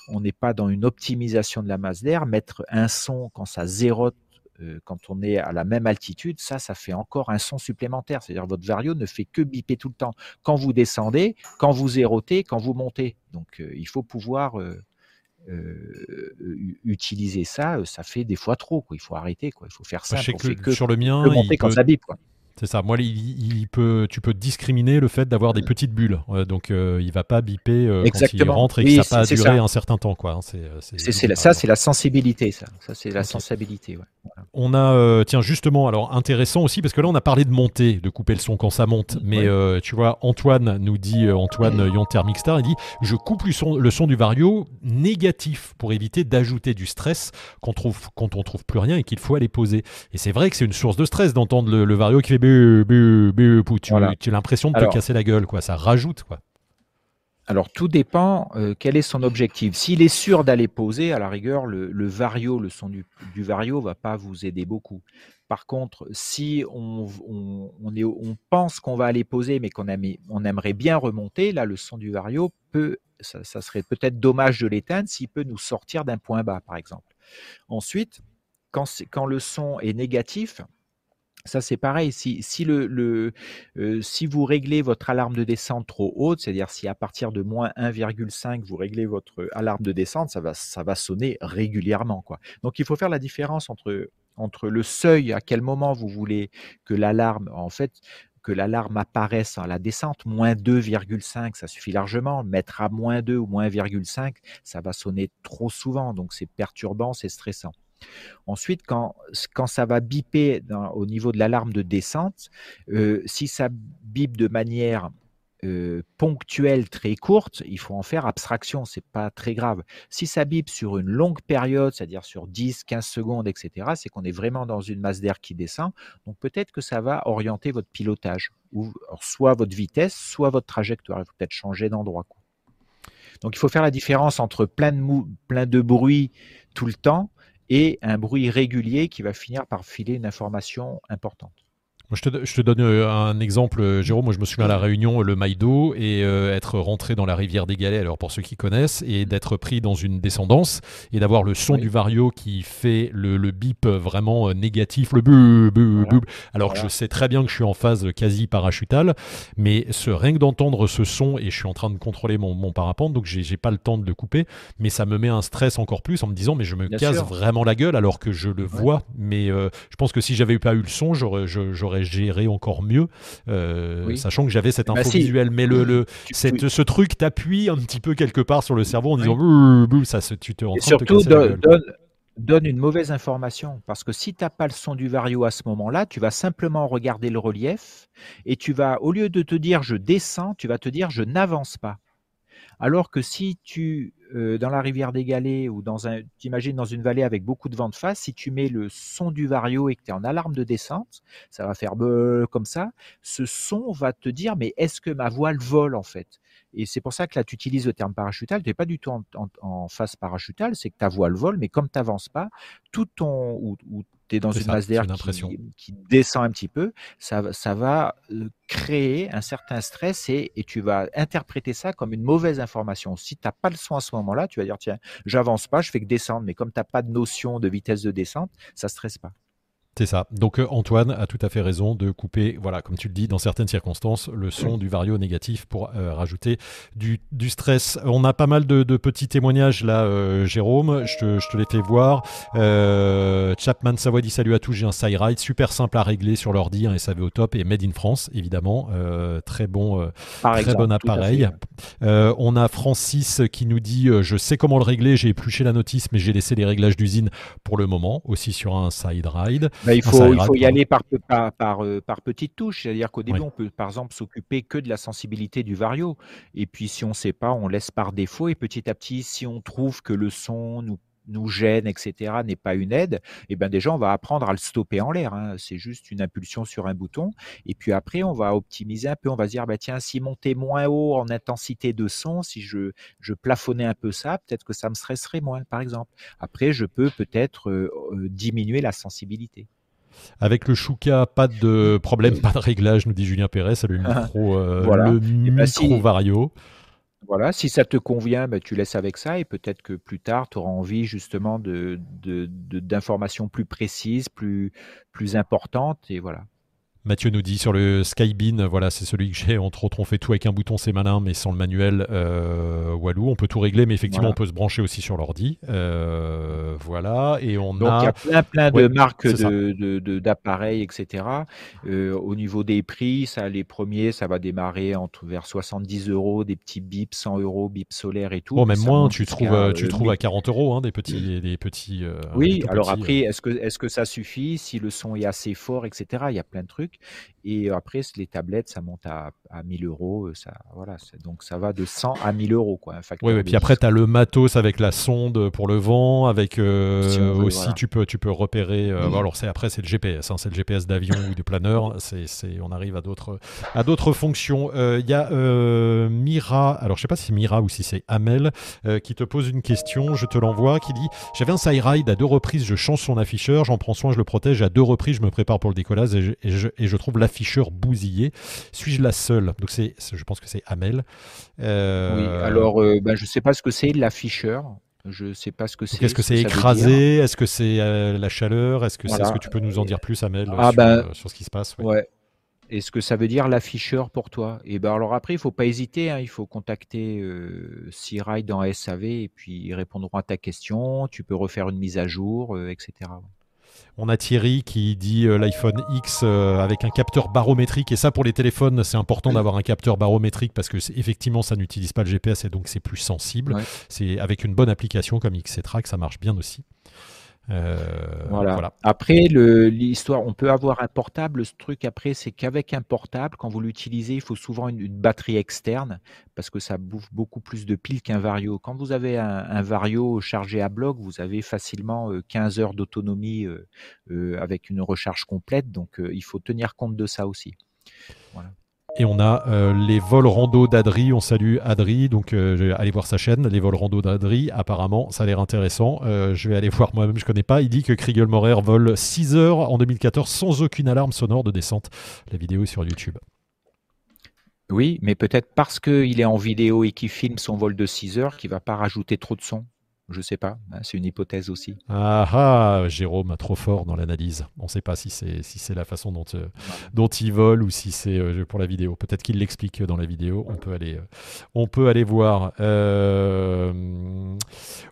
[SPEAKER 2] on n'est pas dans une optimisation de la masse d'air, mettre un son quand ça zérote euh, quand on est à la même altitude, ça, ça fait encore un son supplémentaire. C'est-à-dire votre vario ne fait que biper tout le temps. Quand vous descendez, quand vous érotez, quand vous montez. Donc euh, il faut pouvoir euh, utiliser ça. Ça fait des fois trop. Quoi. Il faut arrêter. Quoi. Il faut faire ça.
[SPEAKER 1] que, sur le mien,
[SPEAKER 2] monter quand ça bip. Quoi.
[SPEAKER 1] C'est ça. Moi, il, peut, tu peux discriminer le fait d'avoir des petites bulles. donc, euh, il va pas biper euh, quand il rentre et que ça pas duré un certain temps. Quoi. Hein. C'est,
[SPEAKER 2] ça, c'est la sensibilité. Ça, ça c'est la sensibilité.
[SPEAKER 1] On a, tiens, justement, alors intéressant aussi parce que là, on a parlé de monter, de couper le son quand ça monte. Mais tu vois, Antoine nous dit, Antoine Yon Mixstar, il dit, je coupe le son, le son du vario négatif pour éviter d'ajouter du stress quand, on trouve, quand on trouve plus rien et qu'il faut aller poser. Et c'est vrai que c'est une source de stress d'entendre le, le vario qui fait tu, as l'impression de te casser la gueule, quoi. Ça rajoute, quoi.
[SPEAKER 2] Alors tout dépend euh, quel est son objectif. S'il est sûr d'aller poser, à la rigueur, le, vario, le son du, du vario va pas vous aider beaucoup. Par contre, si on, pense qu'on va aller poser, mais qu'on on aimerait bien remonter, là, le son du vario peut, ça, serait peut-être dommage de l'éteindre s'il peut nous sortir d'un point bas, par exemple. Ensuite, quand le son est négatif, ça, c'est pareil. Si, si, le, euh, si vous réglez votre alarme de descente trop haute, c'est-à-dire si à partir de moins 1,5, vous réglez votre alarme de descente, ça va, ça va sonner régulièrement. Quoi. Donc, il faut faire la différence entre, entre le seuil, à quel moment vous voulez que l'alarme, en fait, que l'alarme apparaisse à la descente, moins 2,5, ça suffit largement. Mettre à moins 2 ou moins 1,5, ça va sonner trop souvent, donc c'est perturbant, c'est stressant. Ensuite, quand, quand ça va biper au niveau de l'alarme de descente, euh, si ça bip de manière euh, ponctuelle très courte, il faut en faire abstraction, c'est pas très grave. Si ça bip sur une longue période, c'est-à-dire sur 10, 15 secondes, etc., c'est qu'on est vraiment dans une masse d'air qui descend. Donc peut-être que ça va orienter votre pilotage, soit votre vitesse, soit votre trajectoire. Il faut peut-être changer d'endroit. Donc il faut faire la différence entre plein de, plein de bruit tout le temps et un bruit régulier qui va finir par filer une information importante
[SPEAKER 1] je, te, donne euh, un exemple, euh, Jérôme. Moi, je me souviens à la Réunion, le Maïdo, et euh, être rentré dans la rivière des Galets, alors pour ceux qui connaissent, et d'être pris dans une descendance, et d'avoir le son du vario qui fait le, bip vraiment négatif, le bu, bu, bu, alors que je sais très bien que je suis en phase quasi parachutale, mais ce, rien que d'entendre ce son, et je suis en train de contrôler mon, mon parapente, donc j'ai pas le temps de le couper, mais ça me met un stress encore plus en me disant, mais je me casse vraiment la gueule alors que je le vois, mais je pense que si j'avais pas eu le son, j'aurais gérer encore mieux, euh, sachant que j'avais cette bah, info visuelle. Mais le, le cette, ce truc t'appuie un petit peu quelque part sur le cerveau en disant ça, tu te rends compte
[SPEAKER 2] surtout donne, donne, une mauvaise information. Parce que si tu n'as pas le son du vario à ce moment-là, tu vas simplement regarder le relief et tu vas, au lieu de te dire je descends, tu vas te dire je n'avance pas. Alors que si tu, euh, dans la rivière des Galets ou dans un, t'imagines dans une vallée avec beaucoup de vent de face, si tu mets le son du vario et que tu es en alarme de descente, ça va faire comme ça. Ce son va te dire, mais est-ce que ma voile vole en fait? Et c'est pour ça que là, tu utilises le terme parachutal. Tu n'es pas du tout en, phase parachutale, c'est que ta voile vole, mais comme tu n'avances pas, tout ton, ou, tu es dans une masse d'air qui, qui, descend un petit peu, ça, ça va euh, créer un certain stress et, et, tu vas interpréter ça comme une mauvaise information. Si tu n'as pas le son à ce moment-là, tu vas dire, tiens, j'avance pas, je fais que descendre, mais comme tu n'as pas de notion de vitesse de descente, ça stresse pas.
[SPEAKER 1] C'est ça. Donc euh, Antoine a tout à fait raison de couper, voilà, comme tu le dis, dans certaines circonstances, le son du vario négatif pour euh, rajouter du, stress. On a pas mal de, petits témoignages là, euh, Jérôme. Je te, je te, les fais voir. Chapman Savoie dit salut à tous, j'ai un side ride super simple à régler sur l'ordi, un SAV au top et made in France évidemment. très bon, très bon appareil. on a Francis qui nous dit je sais comment le régler, j'ai épluché la notice, mais j'ai laissé les réglages d'usine pour le moment aussi sur un side ride.
[SPEAKER 2] Bah, il faut, il faut y aller par, par, par, euh, par petites touches. C'est-à-dire qu'au début, on peut par exemple s'occuper que de la sensibilité du vario. Et puis si on ne sait pas, on laisse par défaut. Et petit à petit, si on trouve que le son nous nous gêne, etc., n'est pas une aide, eh ben déjà on va apprendre à le stopper en l'air. Hein. C'est juste une impulsion sur un bouton. Et puis après, on va optimiser un peu. On va se dire, bah, tiens, si monter moins haut en intensité de son, si je, je plafonnais un peu ça, peut-être que ça me stresserait moins, par exemple. Après, je peux peut-être euh, euh, diminuer la sensibilité.
[SPEAKER 1] Avec le Chouka, pas de problème, pas de réglage, nous dit Julien Perret. C'est le micro, euh, le ben, micro vario.
[SPEAKER 2] Voilà, si ça te convient, bah, tu laisses avec ça et peut-être que plus tard, tu auras envie justement de, d'informations plus précises, plus, plus importantes et voilà.
[SPEAKER 1] Mathieu nous dit sur le Skybean, voilà, c'est celui que j'ai. Entre autres, on fait tout avec un bouton, c'est malin, mais sans le manuel euh, Walou. On peut tout régler, mais effectivement, on peut se brancher aussi sur l'ordi. Euh, voilà, et on
[SPEAKER 2] Donc, il y a plein, plein de marques d'appareils, etc. Euh, au niveau des prix, ça, les premiers, ça va démarrer entre vers 70 euros, des petits bips 100 euros, bips solaires et tout.
[SPEAKER 1] Oh, même moins, tu trouves, tu trouves à 40 euros hein, des petits, des petits.
[SPEAKER 2] oui, alors après, est-ce que, est-ce que ça suffit si le son est assez fort, etc. Il y a plein de trucs. Et après, les tablettes, ça monte à, à 1000 euros. Ça, voilà, donc ça va de 100 à 1000 euros. Quoi,
[SPEAKER 1] oui, et puis après, tu as le matos avec la sonde pour le vent, avec aussi, tu, peux, tu peux repérer. alors, après, c'est le GPS, hein, c'est le GPS d'avion ou du planeur. C'est, on arrive à d'autres, à d'autres fonctions. Il y a Mira, alors je sais pas si c'est Mira ou si c'est Amel, qui te pose une question. Je te l'envoie, qui dit J'avais un side ride à deux reprises, je change son afficheur, j'en prends soin, je le protège. À deux reprises, je me prépare pour le décollage et je, et je, trouve l'afficheur bousillé. Suis-je la seule? Donc c'est, je pense que c'est Amel.
[SPEAKER 2] Euh, oui, alors euh, ben, je ne sais pas ce que c'est l'afficheur. Je sais pas ce que c'est.
[SPEAKER 1] Est-ce que c'est écrasé? Est-ce que c'est euh, la chaleur? Est-ce que, est, ce que tu peux nous en dire plus, Amel, ah, sur, ben, sur, ce qui se passe?
[SPEAKER 2] Ouais. Est-ce que ça veut dire l'afficheur pour toi? Et ben alors après, il faut pas hésiter. Hein, il faut contacter euh, dans SAV et puis ils répondront à ta question. Tu peux refaire une mise à jour, etc.
[SPEAKER 1] On a Thierry qui dit euh, l'iPhone X euh, avec un capteur barométrique. Et ça, pour les téléphones, c'est important d'avoir un capteur barométrique parce que effectivement, ça n'utilise pas le GPS et donc c'est plus sensible. C'est avec une bonne application comme XCTRA que ça marche bien aussi.
[SPEAKER 2] Euh, voilà. Après, l'histoire, on peut avoir un portable. Ce truc après, c'est qu'avec un portable, quand vous l'utilisez, il faut souvent une, batterie externe parce que ça bouffe beaucoup plus de piles qu'un Vario. Quand vous avez un, Vario chargé à bloc, vous avez facilement 15 euh, heures d'autonomie euh, avec une recharge complète. Donc, il faut tenir compte de ça aussi.
[SPEAKER 1] Voilà. Et on a euh, les vols rando d'Adri. On salue Adri. Donc, euh, aller voir sa chaîne. Les vols rando d'Adri. Apparemment, ça a l'air intéressant. Euh, je vais aller voir moi-même. Je connais pas. Il dit que Kriegel Morer vole 6 heures en 2014 sans aucune alarme sonore de descente. La vidéo est sur YouTube.
[SPEAKER 2] Oui, mais peut-être parce qu'il est en vidéo et qu'il filme son vol de 6 heures qu'il va pas rajouter trop de son. Je sais pas, hein, c'est une hypothèse aussi.
[SPEAKER 1] Ah ah, Jérôme, trop fort dans l'analyse. On ne sait pas si c'est si la façon dont euh, dont il vole ou si c'est euh, pour la vidéo. Peut-être qu'il l'explique dans la vidéo. On peut aller euh, on peut aller voir.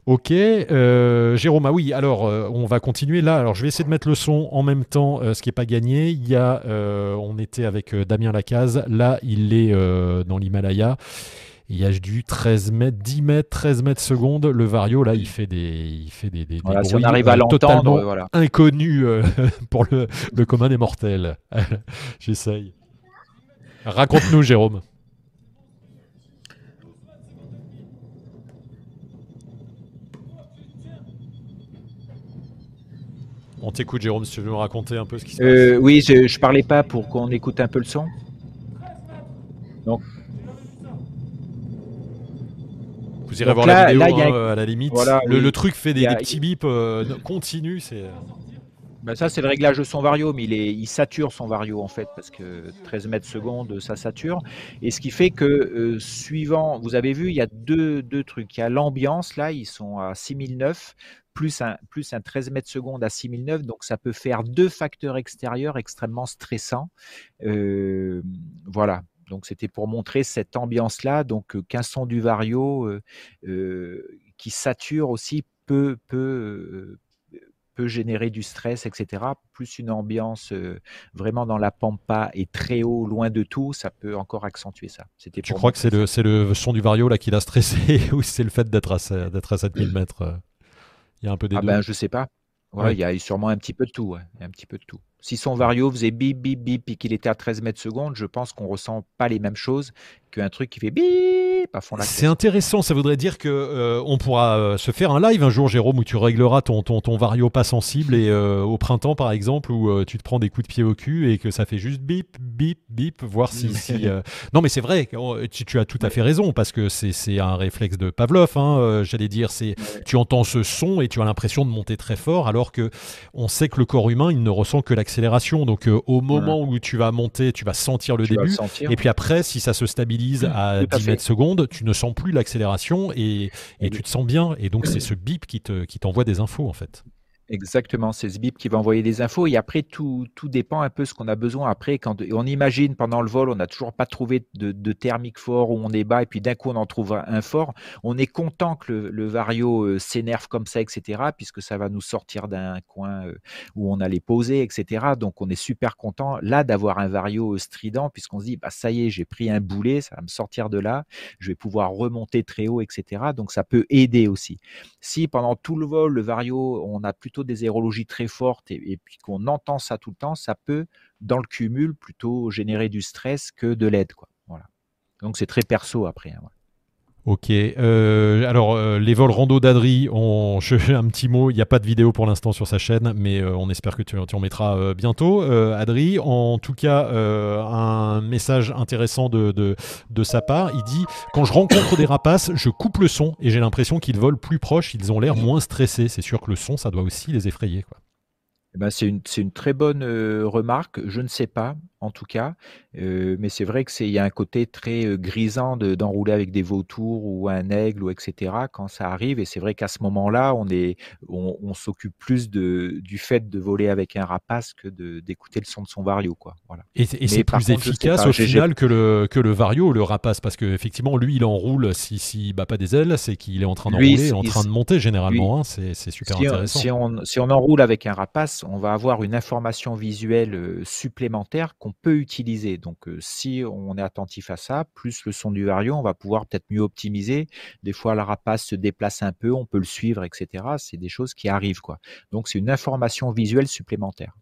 [SPEAKER 1] Ok, Jérôme. Ah oui. Alors on va continuer là. Alors je vais essayer de mettre le son en même temps, ce qui n'est pas gagné. Il y a, on était avec Damien Lacaze. Là, il est dans l'Himalaya. Il y a du 13 mètres, 10 mètres, 13 mètres secondes. Le Vario, là, il fait des, il fait des, des,
[SPEAKER 2] voilà, si on arrive à euh, l'entendre,
[SPEAKER 1] voilà. inconnus euh, pour le, le, commun des mortels. J'essaye. Raconte-nous, Jérôme. On t'écoute, Jérôme, si tu veux nous raconter un peu ce qui se
[SPEAKER 2] euh, passe. Oui, je, je parlais pas pour qu'on écoute un peu le son. Donc,
[SPEAKER 1] Vous irez voir la vidéo hein, à la limite. le, truc fait des, petits bips euh, continus. C'est.
[SPEAKER 2] Ben ça, c'est le réglage de son vario, mais il, est, il sature son vario en fait, parce que 13 mètres secondes, ça sature. Et ce qui fait que, euh, suivant, vous avez vu, il y a deux, deux trucs. Il y a l'ambiance, là, ils sont à 6009, plus un, plus un 13 mètres secondes à 6009, donc ça peut faire deux facteurs extérieurs extrêmement stressants. Euh, voilà, donc c'était pour montrer cette ambiance-là, donc qu'un son du vario qui sature aussi peut, peut, peut générer du stress, etc. Plus une ambiance vraiment dans la pampa et très haut, loin de tout, ça peut encore accentuer ça.
[SPEAKER 1] Tu crois que c'est le, le son du vario là qui l'a stressé ou c'est le fait d'être à, d'être à 7000 mètres Il y a un peu des
[SPEAKER 2] ah
[SPEAKER 1] deux.
[SPEAKER 2] Ben, je sais pas. Ouais, Il y a sûrement un petit peu de tout. un petit peu de tout. Si son vario faisait bip, bip, bip, et qu'il était à 13 mètres secondes, je pense qu'on ressent pas les mêmes choses qu'un truc qui fait bip
[SPEAKER 1] c'est intéressant, ça voudrait dire que euh, on pourra euh, se faire un live un jour, Jérôme, où tu régleras ton, ton, ton vario pas sensible et euh, au printemps, par exemple, où tu te prends des coups de pied au cul et que ça fait juste bip, bip, bip, voir si. Non, mais c'est vrai, tu, tu, as tout à fait raison, parce que c'est un réflexe de Pavlov, hein, j'allais dire, c'est tu entends ce son et tu as l'impression de monter très fort, alors que on sait que le corps humain, il ne ressent que l'accélération. Donc au moment où tu vas monter, tu vas sentir le début, et puis après, si ça se stabilise à 10 mètres secondes, tu ne sens plus l'accélération et, et, tu te sens bien. Et donc, c'est ce bip qui t'envoie qui des infos, en fait.
[SPEAKER 2] Exactement, c'est ce bip qui va envoyer des infos. Et après, tout, tout dépend un peu ce qu'on a besoin. Après, quand on imagine pendant le vol, on n'a toujours pas trouvé de, thermique fort où on est bas, et puis d'un coup, on en trouve un fort. On est content que le, vario euh, s'énerve comme ça, etc., puisque ça va nous sortir d'un coin euh, où on allait poser, etc. Donc, on est super content là d'avoir un vario euh, strident, puisqu'on se dit, bah, ça y est, j'ai pris un boulet, ça va me sortir de là, je vais pouvoir remonter très haut, etc. Donc, ça peut aider aussi. Si pendant tout le vol, le vario, on a plutôt des aérologies très fortes et, puis qu'on entend ça tout le temps, ça peut, dans le cumul, plutôt générer du stress que de l'aide. Voilà. Donc c'est très perso après. Hein,
[SPEAKER 1] Ok. Euh, alors, euh, les vols rando d'Adri, on... un petit mot. Il n'y a pas de vidéo pour l'instant sur sa chaîne, mais euh, on espère que tu, en mettras bientôt. Adri, en tout cas, un message intéressant de, sa part. Il dit Quand je rencontre des rapaces, je coupe le son et j'ai l'impression qu'ils volent plus proches. Ils ont l'air moins stressés. C'est sûr que le son, ça doit aussi les effrayer.
[SPEAKER 2] Eh ben, c'est une, très bonne remarque. Je ne sais pas en tout cas. Euh, mais c'est vrai que c'est il y a un côté très euh, grisant d'enrouler avec des vautours ou un aigle ou etc. quand ça arrive. Et c'est vrai qu'à ce moment-là, on est on, s'occupe plus de du fait de voler avec un rapace que d'écouter le son de son vario quoi. Voilà.
[SPEAKER 1] Et, c'est plus efficace au final que le que le vario le rapace parce que effectivement lui il enroule si si bat pas des ailes, c'est qu'il est en train d'enrouler, en train de monter généralement. Hein, c'est super intéressant.
[SPEAKER 2] si on si on enroule avec un rapace, on va avoir une information visuelle supplémentaire qu'on peut utiliser. Donc, si on est attentif à ça, plus le son du vario, on va pouvoir peut-être mieux optimiser. Des fois, la rapace se déplace un peu, on peut le suivre, etc. C'est des choses qui arrivent, quoi. Donc, c'est une information visuelle supplémentaire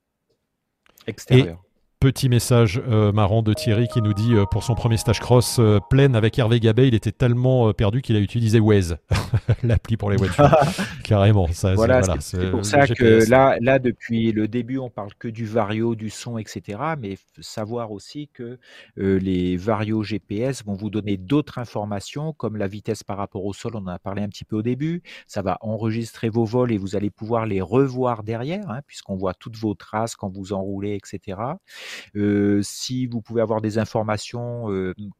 [SPEAKER 2] extérieure.
[SPEAKER 1] Petit message euh, marrant de Thierry qui nous dit euh, pour son premier stage cross euh, plein avec Hervé Gabet, il était tellement perdu qu'il a utilisé Waze, l'appli pour les voitures. Carrément.
[SPEAKER 2] Ça, voilà, c'est pour ça que là, là, depuis le début, on parle que du vario, du son, etc. Mais savoir aussi que les varios GPS vont vous donner d'autres informations, comme la vitesse par rapport au sol, on en a parlé un petit peu au début. Ça va enregistrer vos vols et vous allez pouvoir les revoir derrière, hein, puisqu'on voit toutes vos traces quand vous enroulez, etc. Si vous pouvez avoir des informations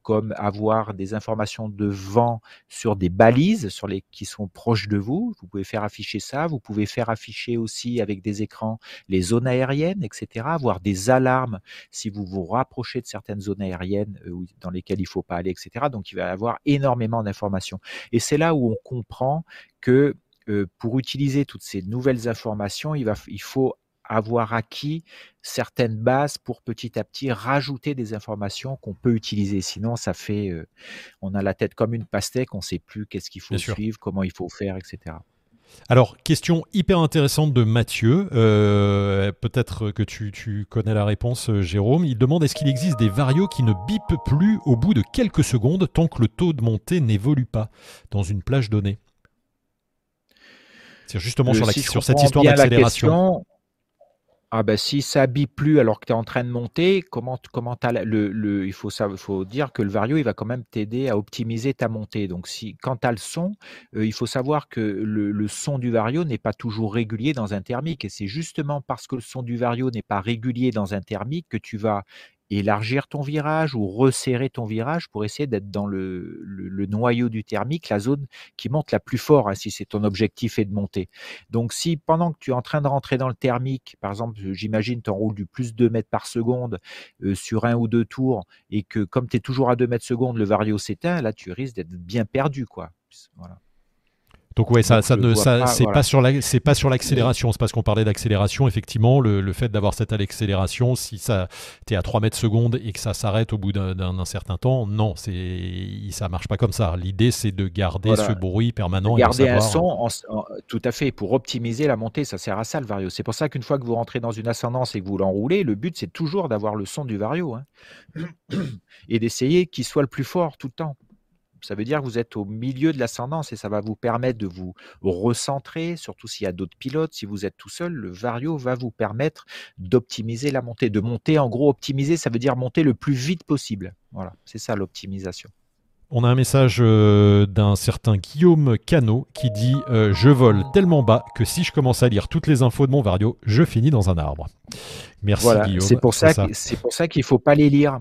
[SPEAKER 2] comme avoir des informations de vent sur des balises sur les qui sont proches de vous, vous pouvez faire afficher ça. Vous pouvez faire afficher aussi avec des écrans les zones aériennes, etc. Avoir des alarmes si vous vous rapprochez de certaines zones aériennes dans lesquelles il faut pas aller, etc. Donc il va y avoir énormément d'informations. Et c'est là où on comprend que pour utiliser toutes ces nouvelles informations, il, va, il faut avoir acquis certaines bases pour petit à petit rajouter des informations qu'on peut utiliser. Sinon, ça fait, euh, on a la tête comme une pastèque, on ne sait plus qu'est-ce qu'il faut suivre, comment il faut faire, etc.
[SPEAKER 1] Alors, question hyper intéressante de Mathieu. Euh, peut-être que tu, connais la réponse, euh, Jérôme. Il demande est-ce qu'il existe des varios qui ne bipent plus au bout de quelques secondes tant que le taux de montée n'évolue pas dans une plage donnée? C'est justement sur, sur cette histoire d'accélération.
[SPEAKER 2] Ah ben si ça bip plus alors que tu es en train de monter, comment comment le, le, il faut ça faut dire que le vario il va quand même t'aider à optimiser ta montée. Donc si quand tu as le son, euh, il faut savoir que le, le son du vario n'est pas toujours régulier dans un thermique et c'est justement parce que le son du vario n'est pas régulier dans un thermique que tu vas élargir ton virage ou resserrer ton virage pour essayer d'être dans le, noyau du thermique, la zone qui monte la plus fort, hein, si c'est ton objectif est de monter. Donc si pendant que tu es en train de rentrer dans le thermique, par exemple, j'imagine tu enroules du plus 2 mètres par seconde euh, sur un ou deux tours, et que comme tu es toujours à 2 mètres seconde, le vario s'éteint, là tu risques d'être bien perdu. quoi.
[SPEAKER 1] Donc ouais, ça, ça ne, ça, c'est pas sur la, c'est pas sur l'accélération. C'est parce qu'on parlait d'accélération. Effectivement, le, le fait d'avoir cette accélération, si ça, t'es à 3 mètres secondes et que ça s'arrête au bout d'un certain temps, non, c'est, ça marche pas comme ça. L'idée, c'est de garder ce bruit permanent.
[SPEAKER 2] Garder un son, tout à fait, pour optimiser la montée. Ça sert à ça le vario. C'est pour ça qu'une fois que vous rentrez dans une ascendance et que vous l'enroulez, le but c'est toujours d'avoir le son du vario hein. et d'essayer qu'il soit le plus fort tout le temps ça veut dire que vous êtes au milieu de l'ascendance et ça va vous permettre de vous recentrer, surtout s'il y a d'autres pilotes. Si vous êtes tout seul, le vario va vous permettre d'optimiser la montée. De monter, en gros, optimiser, ça veut dire monter le plus vite possible. Voilà, c'est ça l'optimisation.
[SPEAKER 1] On a un message euh, d'un certain Guillaume Cano qui dit euh, Je vole tellement bas que si je commence à lire toutes les infos de mon vario, je finis dans un arbre. Merci Guillaume.
[SPEAKER 2] C'est pour ça, c'est pour ça qu'il ne faut pas les lire.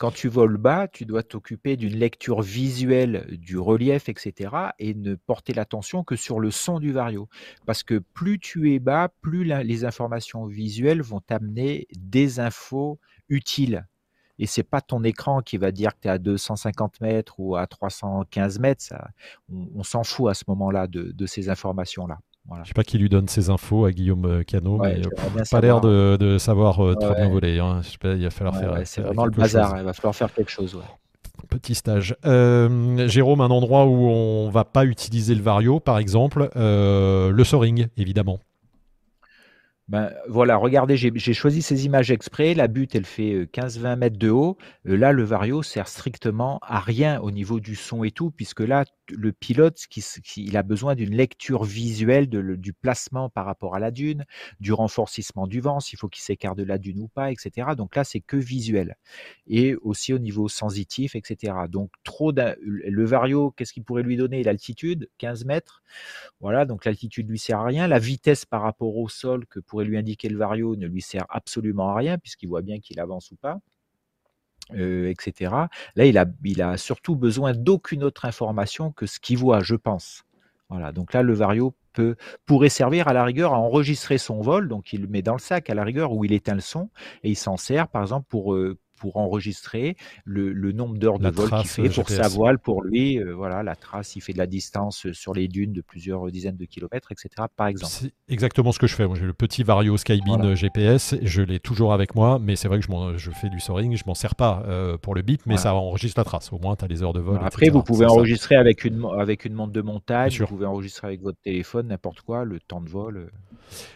[SPEAKER 2] Quand tu voles bas, tu dois t'occuper d'une lecture visuelle du relief, etc. et ne porter l'attention que sur le son du vario. Parce que plus tu es bas, plus les informations visuelles vont t'amener des infos utiles. Et c'est pas ton écran qui va dire que tu es à 250 mètres ou à 315 mètres. on, s'en fout à ce moment-là de ces informations-là.
[SPEAKER 1] Je sais pas qui lui donne ces infos à Guillaume euh, Cano, mais euh, pas l'air de, savoir euh, très bien voler. Hein. Je sais pas, il va falloir faire.
[SPEAKER 2] c'est vraiment le bazar. Il va falloir faire quelque chose.
[SPEAKER 1] Petit stage. Jérôme, un endroit où on va pas utiliser le vario, par exemple, le soaring, évidemment.
[SPEAKER 2] Ben, voilà, regardez, j'ai choisi ces images exprès. La butte, elle fait 15-20 mètres de haut. là, le Vario sert strictement à rien au niveau du son et tout, puisque là, le pilote, il a besoin d'une lecture visuelle du placement par rapport à la dune, du renforcissement du vent, s'il faut qu'il s'écarte de la dune ou pas, etc. Donc là, c'est que visuel. Et aussi au niveau sensitif, etc. Donc, trop le Vario, qu'est-ce qu'il pourrait lui donner? L'altitude, 15 mètres. Voilà, donc l'altitude lui sert à rien. La vitesse par rapport au sol que lui indiquer le vario ne lui sert absolument à rien puisqu'il voit bien qu'il avance ou pas. Euh, etc. Là, il a, il a surtout besoin d'aucune autre information que ce qu'il voit, je pense. Voilà, donc là, le vario peut, pourrait servir à la rigueur à enregistrer son vol, donc il le met dans le sac à la rigueur où il éteint le son, et il s'en sert par exemple pour, euh, pour enregistrer le, nombre d'heures de vol qu'il fait pour sa voile, pour lui, euh, voilà, la trace, il fait de la distance sur les dunes de plusieurs dizaines de kilomètres, etc. Par exemple.
[SPEAKER 1] C'est exactement ce que je fais. Moi, j'ai le petit Vario Skybeam GPS, je l'ai toujours avec moi, mais c'est vrai que je, je, fais du soaring, je m'en sers pas euh, pour le bip, mais ça enregistre la trace. Au moins, tu as les heures de vol.
[SPEAKER 2] Après, vous pouvez enregistrer avec une, avec une montre de montage, vous pouvez enregistrer avec votre téléphone, n'importe quoi, le temps de vol. Euh.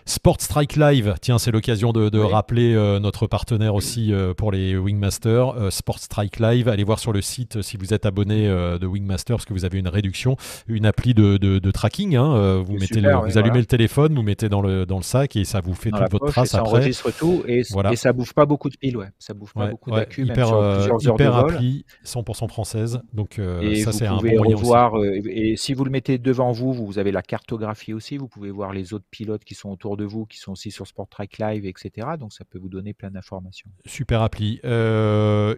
[SPEAKER 1] Sport Strike Live, tiens, c'est l'occasion de, rappeler notre partenaire aussi pour les Wing Wingmaster, euh, Sport Strike Live. Allez voir sur le site euh, si vous êtes abonné euh, de Wingmaster parce que vous avez une réduction, une appli de, tracking. Hein, vous mettez vous allumez le téléphone, vous mettez dans le, dans le sac et ça vous fait toute votre trace
[SPEAKER 2] ça
[SPEAKER 1] après.
[SPEAKER 2] enregistre tout et, et, ça bouffe pas beaucoup de piles, ouais. Ça bouffe pas beaucoup d'accu,
[SPEAKER 1] hyper,
[SPEAKER 2] même
[SPEAKER 1] sur hyper appli, 100% française. Donc ça c'est un bon moyen
[SPEAKER 2] revoir, et si vous le mettez devant vous, vous avez la cartographie aussi. Vous pouvez voir les autres pilotes qui sont autour de vous, qui sont aussi sur Sport Track Live, etc. Donc ça peut vous donner plein d'informations.
[SPEAKER 1] Super appli. Euh,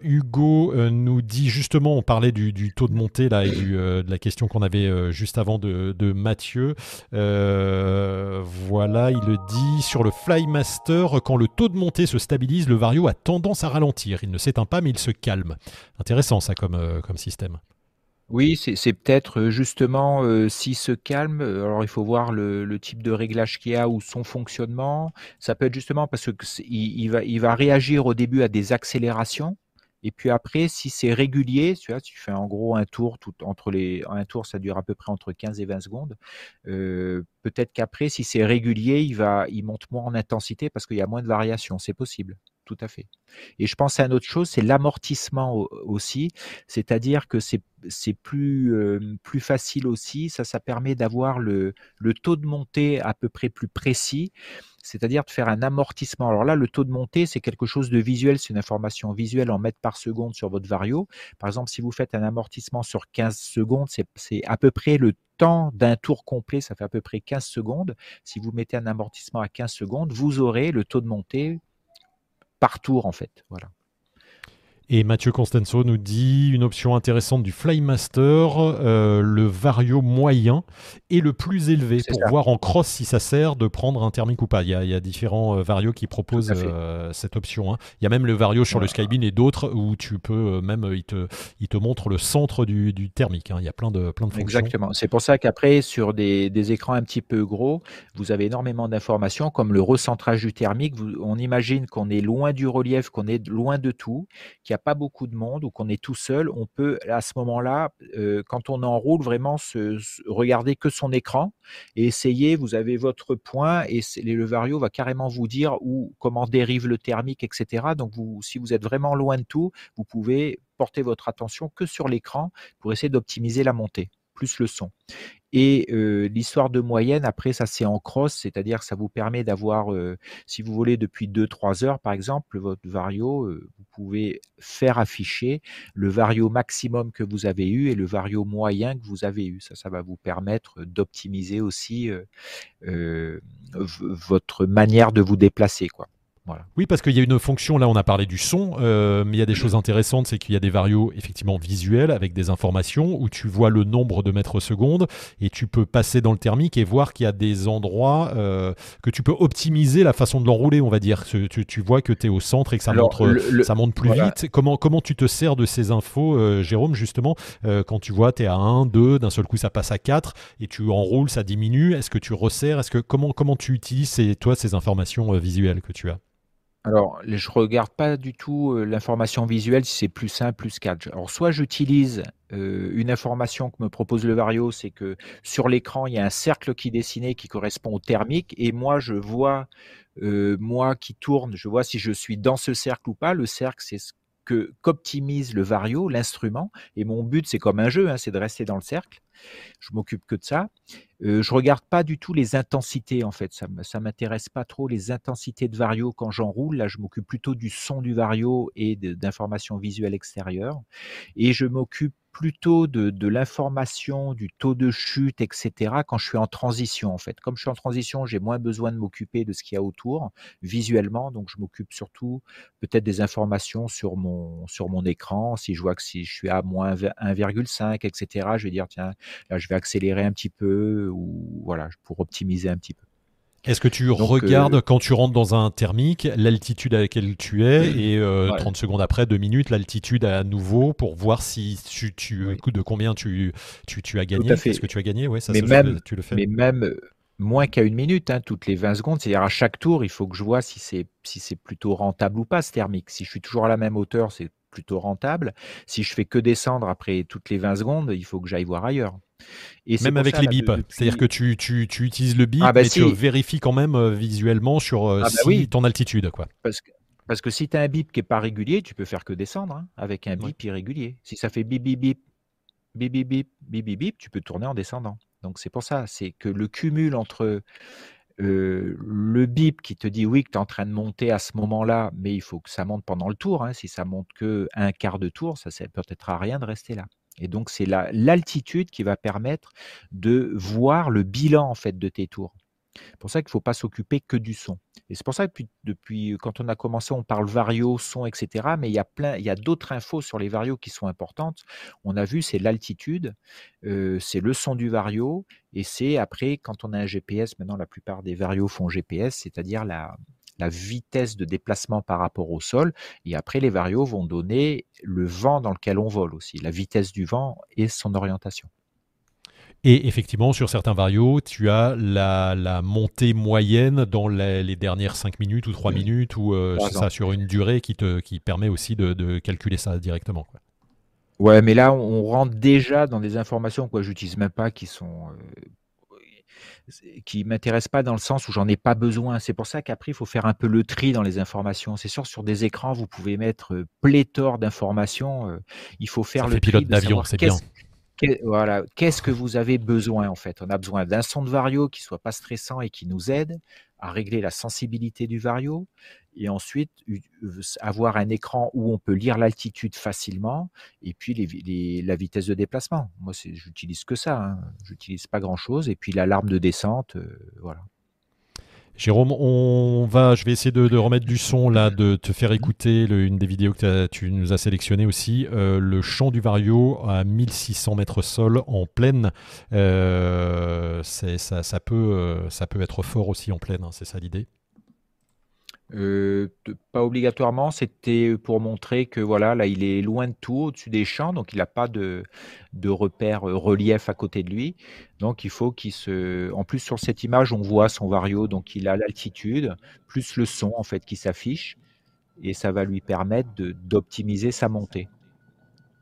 [SPEAKER 1] Hugo euh, nous dit justement, on parlait du, taux de montée là et euh, de la question qu'on avait juste avant de, Mathieu. voilà, il le dit sur le Flymaster, quand le taux de montée se stabilise, le Vario a tendance à ralentir. Il ne s'éteint pas, mais il se calme. Intéressant ça comme système.
[SPEAKER 2] Oui, c'est peut-être justement s'il se calme, alors il faut voir le, type de réglage qu'il y a ou son fonctionnement. Ça peut être justement parce qu'il va, réagir au début à des accélérations et puis après, si c'est régulier, tu fais en gros un tour, entre un tour, ça dure à peu près entre 15 et 20 secondes. Peut-être qu'après, si c'est régulier, il, va, il monte moins en intensité parce qu'il y a moins de variations. C'est possible, tout à fait. Et je pense à une autre chose, c'est l'amortissement aussi. C'est-à-dire que c'est euh, plus facile aussi. Ça, ça permet d'avoir le, le taux de montée à peu près plus précis c'est-à-dire de faire un amortissement. Alors là, le taux de montée, c'est quelque chose de visuel, c'est une information visuelle en mètres par seconde sur votre vario. Par exemple, si vous faites un amortissement sur 15 secondes, c'est à peu près le temps d'un tour complet, ça fait à peu près 15 secondes. Si vous mettez un amortissement à 15 secondes, vous aurez le taux de montée par tour en fait. Voilà.
[SPEAKER 1] Et Mathieu Constanzo nous dit une option intéressante du Flymaster, euh, le vario moyen est le plus élevé pour voir en cross si ça sert de prendre un thermique ou pas. Il y a, différents euh, varios qui proposent euh, cette option. Hein. Il y a même le vario sur le Skybeam et d'autres où tu peux même, il te, il te montre le centre du, thermique. Hein. Il y a plein de, plein de fonctions.
[SPEAKER 2] Exactement. C'est pour ça qu'après, sur des, écrans un petit peu gros, vous avez énormément d'informations comme le recentrage du thermique. on imagine qu'on est loin du relief, qu'on est loin de tout, qu'il pas beaucoup de monde ou qu'on est tout seul, on peut à ce moment-là, euh, quand on enroule, vraiment se, regarder que son écran et essayer. Vous avez votre point et le vario va carrément vous dire où comment dérive le thermique, etc. Donc si vous êtes vraiment loin de tout, vous pouvez porter votre attention que sur l'écran pour essayer d'optimiser la montée plus le son. Et l'histoire de moyenne, après, ça c'est en cross, c'est-à-dire ça vous permet d'avoir, si vous voulez, depuis 2-3 heures, par exemple, votre vario, vous pouvez faire afficher le vario maximum que vous avez eu et le vario moyen que vous avez eu. Ça, ça va vous permettre d'optimiser aussi votre manière de vous déplacer, quoi.
[SPEAKER 1] Oui, parce qu'il y a une fonction, là on a parlé du son, euh, mais il y a des choses intéressantes, c'est qu'il y a des varios effectivement visuels avec des informations où tu vois le nombre de mètres secondes et tu peux passer dans le thermique et voir qu'il y a des endroits euh, que tu peux optimiser la façon de l'enrouler, on va dire. Tu, vois que tu es au centre et que ça, monte, ça monte plus vite. Comment, comment tu te sers de ces infos, euh, Jérôme, justement, quand tu vois tu es à 1, 2, d'un seul coup ça passe à 4 et tu enroules, ça diminue. Est-ce que tu resserres? Est-ce que comment, comment tu utilises toi ces informations visuelles que tu as?
[SPEAKER 2] Alors, je regarde pas du tout l'information visuelle si c'est plus 1, plus 4. Alors, soit j'utilise une information que me propose le Vario, c'est que sur l'écran, il y a un cercle qui est dessiné qui correspond au thermique, et moi, je vois moi qui tourne, je vois si je suis dans ce cercle ou pas. Le cercle, c'est ce que qu'optimise le vario, l'instrument. Et mon but, c'est comme un jeu, hein, c'est de rester dans le cercle. Je m'occupe que de ça. Euh, je regarde pas du tout les intensités en fait. Ça, ça m'intéresse pas trop les intensités de vario quand j'enroule. Là, je m'occupe plutôt du son du vario et d'informations visuelles extérieures. Et je m'occupe plutôt de, l'information, du taux de chute, etc. quand je suis en transition en fait. Comme je suis en transition, j'ai moins besoin de m'occuper de ce qu'il y a autour visuellement, donc je m'occupe surtout peut-être des informations sur mon sur mon écran. Si je vois que si je suis à moins 1,5, etc. Je vais dire tiens là je vais accélérer un petit peu ou voilà pour optimiser un petit peu.
[SPEAKER 1] Est-ce que tu regardes euh, quand tu rentres dans un thermique l'altitude à laquelle tu es et 30 euh, secondes après, 2 minutes, l'altitude à nouveau pour voir si tu, tu de combien tu, tu, tu as gagné Est-ce que tu as gagné
[SPEAKER 2] Ouais, ça, mais même, tu le fais. Mais même euh, moins qu'à une minute, hein, toutes les 20 secondes. C'est-à-dire à chaque tour, il faut que je vois si c'est si c'est plutôt rentable ou pas ce thermique. Si je suis toujours à la même hauteur, c'est plutôt rentable. Si je fais que descendre après toutes les 20 secondes, il faut que j'aille voir ailleurs.
[SPEAKER 1] Et même avec les bips, c'est-à-dire que tu, tu, tu, utilises le bip, ah bah tu vérifies quand même euh, visuellement sur euh, ah bah si ton altitude. Quoi.
[SPEAKER 2] Parce que, parce que si tu as un bip qui n'est pas régulier, tu peux faire que descendre hein, avec un bip irrégulier. Si ça fait bip, bip, bip, bip, bip, bip, bip, bip, bip, tu peux tourner en descendant. Donc c'est pour ça, c'est que le cumul entre euh, le bip qui te dit oui que tu es en train de monter à ce moment-là, mais il faut que ça monte pendant le tour. Hein. Si ça monte que un quart de tour, ça ne peut-être à rien de rester là. Et donc, c'est l'altitude qui va permettre de voir le bilan en fait de tes tours. C'est pour ça qu'il ne faut pas s'occuper que du son. Et c'est pour ça que depuis, depuis, quand on a commencé, on parle vario, son, etc. Mais il y a plein, il y a d'autres infos sur les varios qui sont importantes. On a vu, c'est l'altitude, euh, c'est le son du vario, et c'est après, quand on a un GPS, maintenant la plupart des varios font GPS, c'est-à-dire la, la vitesse de déplacement par rapport au sol. Et après, les varios vont donner le vent dans lequel on vole aussi, la vitesse du vent et son orientation.
[SPEAKER 1] Et effectivement, sur certains varios, tu as la, montée moyenne dans les, dernières 5 minutes ou 3 minutes, ou euh, ça sur une durée qui, te, qui permet aussi de, calculer ça directement. Quoi.
[SPEAKER 2] Ouais, mais là, on rentre déjà dans des informations que j'utilise même pas, qui sont euh, qui m'intéresse pas dans le sens où j'en ai pas besoin. C'est pour ça qu'après, il faut faire un peu le tri dans les informations. C'est sûr, sur des écrans, vous pouvez mettre pléthore d'informations. il faut faire le
[SPEAKER 1] pilote d'avion, c'est bien.
[SPEAKER 2] Voilà, qu'est-ce que vous avez besoin en fait? On a besoin d'un son de vario qui soit pas stressant et qui nous aide à régler la sensibilité du vario et ensuite avoir un écran où on peut lire l'altitude facilement et puis la vitesse de déplacement. Moi, j'utilise que ça, hein. j'utilise pas grand chose et puis l'alarme de descente, euh, voilà.
[SPEAKER 1] Jérôme, on va, je vais essayer de, remettre du son là, de te faire écouter une des vidéos que tu nous as sélectionnées aussi, euh, le chant du Vario à 1600 mètres sol en pleine. Euh, ça, peut, ça peut être fort aussi en pleine, hein, c'est ça l'idée
[SPEAKER 2] euh, pas obligatoirement, c'était pour montrer que voilà, là, il est loin de tout, au-dessus des champs, donc il n'a pas de, de repère euh, relief à côté de lui. Donc il faut qu'il se. En plus, sur cette image, on voit son vario, donc il a l'altitude, plus le son en fait qui s'affiche, et ça va lui permettre d'optimiser sa montée.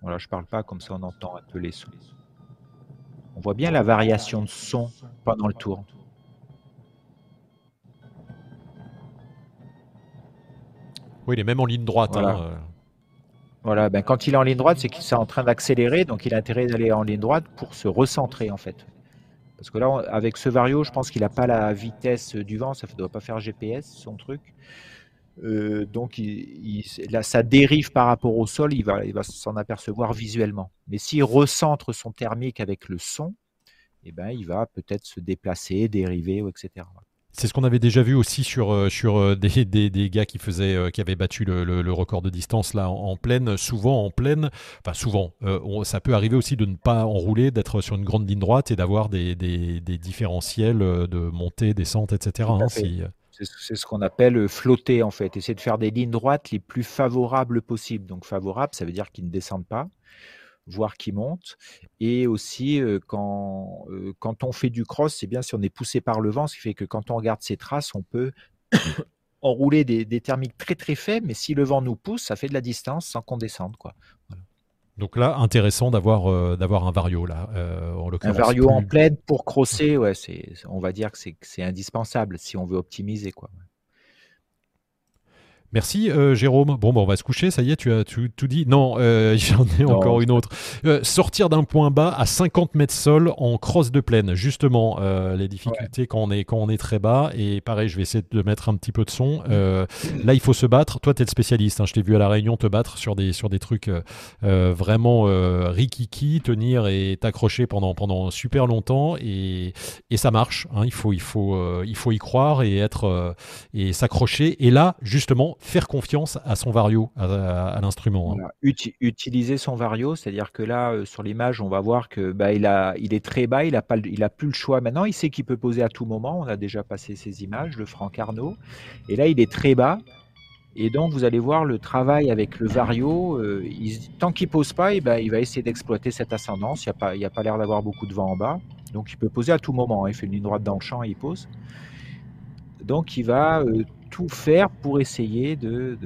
[SPEAKER 2] Voilà, je parle pas comme ça, on entend un peu les sons. On voit bien la variation de son pendant le tour.
[SPEAKER 1] Oui, il est même en ligne droite.
[SPEAKER 2] Voilà.
[SPEAKER 1] Hein, euh.
[SPEAKER 2] voilà. Ben, quand il est en ligne droite, c'est qu'il est en train d'accélérer, donc il a intérêt d'aller en ligne droite pour se recentrer en fait. Parce que là, avec ce vario, je pense qu'il n'a pas la vitesse du vent, ça ne doit pas faire GPS son truc. Euh, donc il, là, ça dérive par rapport au sol, il va, il va s'en apercevoir visuellement. Mais s'il recentre son thermique avec le son, eh ben, il va peut-être se déplacer, dériver, etc.
[SPEAKER 1] C'est ce qu'on avait déjà vu aussi sur, euh, sur euh, des, des, des, gars qui, faisaient, euh, qui avaient battu le, le, record de distance là en, pleine, souvent en pleine, enfin souvent, ça peut arriver aussi de ne pas enrouler, d'être sur une grande ligne droite et d'avoir des, des, différentiels de montée, descente, etc. Hein,
[SPEAKER 2] c'est ce qu'on appelle flotter en fait, essayer de faire des lignes droites les plus favorables possibles. Donc favorable, ça veut dire qu'ils ne descendent pas voir qui monte. Et aussi, quand, quand on fait du cross, c'est bien si on est poussé par le vent, ce qui fait que quand on regarde ces traces, on peut enrouler des, des, thermiques très très faibles, mais si le vent nous pousse, ça fait de la distance sans qu'on descende. Quoi.
[SPEAKER 1] Donc là, intéressant d'avoir d'avoir un vario là.
[SPEAKER 2] un vario en pleine pour crosser, ouais, c'est, on va dire que c'est indispensable si on veut optimiser quoi.
[SPEAKER 1] Merci euh, Jérôme. Bon, bah, on va se coucher, ça y est, tu as tout, dit. Non, euh, j'en ai encore une autre. Euh, sortir d'un point bas à 50 mètres sol en crosse de plaine, justement, les difficultés quand, on est, quand on est très bas. Et pareil, je vais essayer de mettre un petit peu de son. là, il faut se battre. Toi, tu es le spécialiste. Hein. je t'ai vu à La Réunion te battre sur des, sur des trucs vraiment rikiki, tenir et t'accrocher pendant, pendant super longtemps. Et, et ça marche. Hein. il, faut, il, faut, il faut y croire et, être, et s'accrocher. Et là, justement, faire confiance à son vario, à, l'instrument.
[SPEAKER 2] Hein. utiliser son vario, c'est-à-dire que là, euh, sur l'image, on va voir que bah, il, a, il est très bas, il n'a il a plus le choix maintenant. Il sait qu'il peut poser à tout moment. On a déjà passé ces images, le Franck Arnaud. Et là, il est très bas. Et donc, vous allez voir le travail avec le vario. Euh, tant qu'il pose pas, eh ben, il va essayer d'exploiter cette ascendance. Il n'y a pas l'air d'avoir beaucoup de vent en bas. Donc, il peut poser à tout moment. Hein. Il fait une ligne droite dans le champ et il pose. Donc, il va euh, tout faire pour essayer de,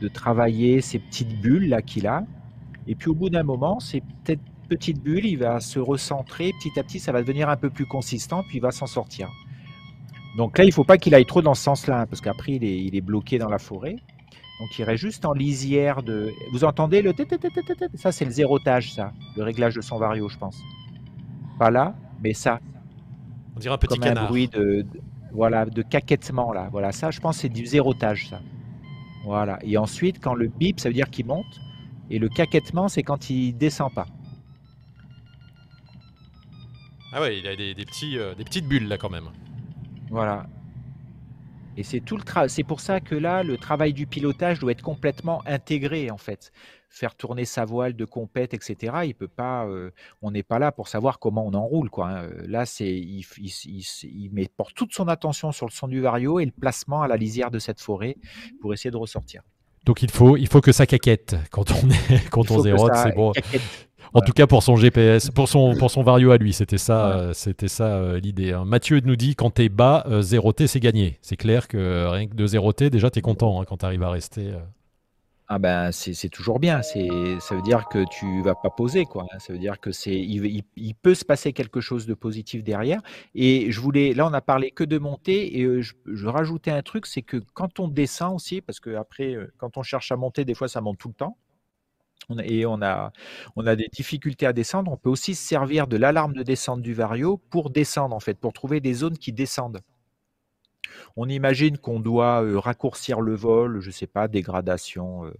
[SPEAKER 2] de, travailler ces petites bulles là qu'il a. Et puis au bout d'un moment, ces peut petites bulles, il va se recentrer petit à petit, ça va devenir un peu plus consistant, puis il va s'en sortir. Donc là, il ne faut pas qu'il aille trop dans ce sens-là, hein, parce qu'après, il est, il est, bloqué dans la forêt. Donc il irait juste en lisière de. Vous entendez le Ça, c'est le zérotage, ça, le réglage de son vario, je pense. Pas là, mais ça.
[SPEAKER 1] On dirait un petit
[SPEAKER 2] comme Un bruit de, voilà, de caquettement là. Voilà, ça, je pense, c'est du zérotage, ça. Voilà. Et ensuite, quand le bip, ça veut dire qu'il monte. Et le caquettement, c'est quand il descend pas.
[SPEAKER 1] Ah ouais, il a des, petits, euh, des petites bulles là quand même.
[SPEAKER 2] Voilà. Et c'est tout le C'est pour ça que là, le travail du pilotage doit être complètement intégré en fait faire tourner sa voile de compète, etc. Il peut pas, euh, on n'est pas là pour savoir comment on enroule. Quoi, hein. Là, c'est, il, il, met, porte toute son attention sur le son du vario et le placement à la lisière de cette forêt pour essayer de ressortir.
[SPEAKER 1] Donc il faut, il faut que ça caquette quand on est, quand on zérote, c'est bon. En tout cas pour son GPS, pour son, pour son vario à lui, c'était ça, euh, c'était ça euh, l'idée. Hein. Mathieu nous dit quand t'es bas, zéroter c'est gagné. C'est clair que rien que de zéroter, déjà t'es content hein, quand tu arrives à rester.
[SPEAKER 2] Ah ben c'est toujours bien. C'est ça veut dire que tu vas pas poser quoi. Ça veut dire que c'est il, peut se passer quelque chose de positif derrière. Et je voulais là on a parlé que de monter et je, rajoutais un truc c'est que quand on descend aussi parce que après quand on cherche à monter des fois ça monte tout le temps. et on a, on a des difficultés à descendre. On peut aussi se servir de l'alarme de descente du vario pour descendre en fait, pour trouver des zones qui descendent. On imagine qu'on doit euh, raccourcir le vol, je ne sais pas, dégradation euh,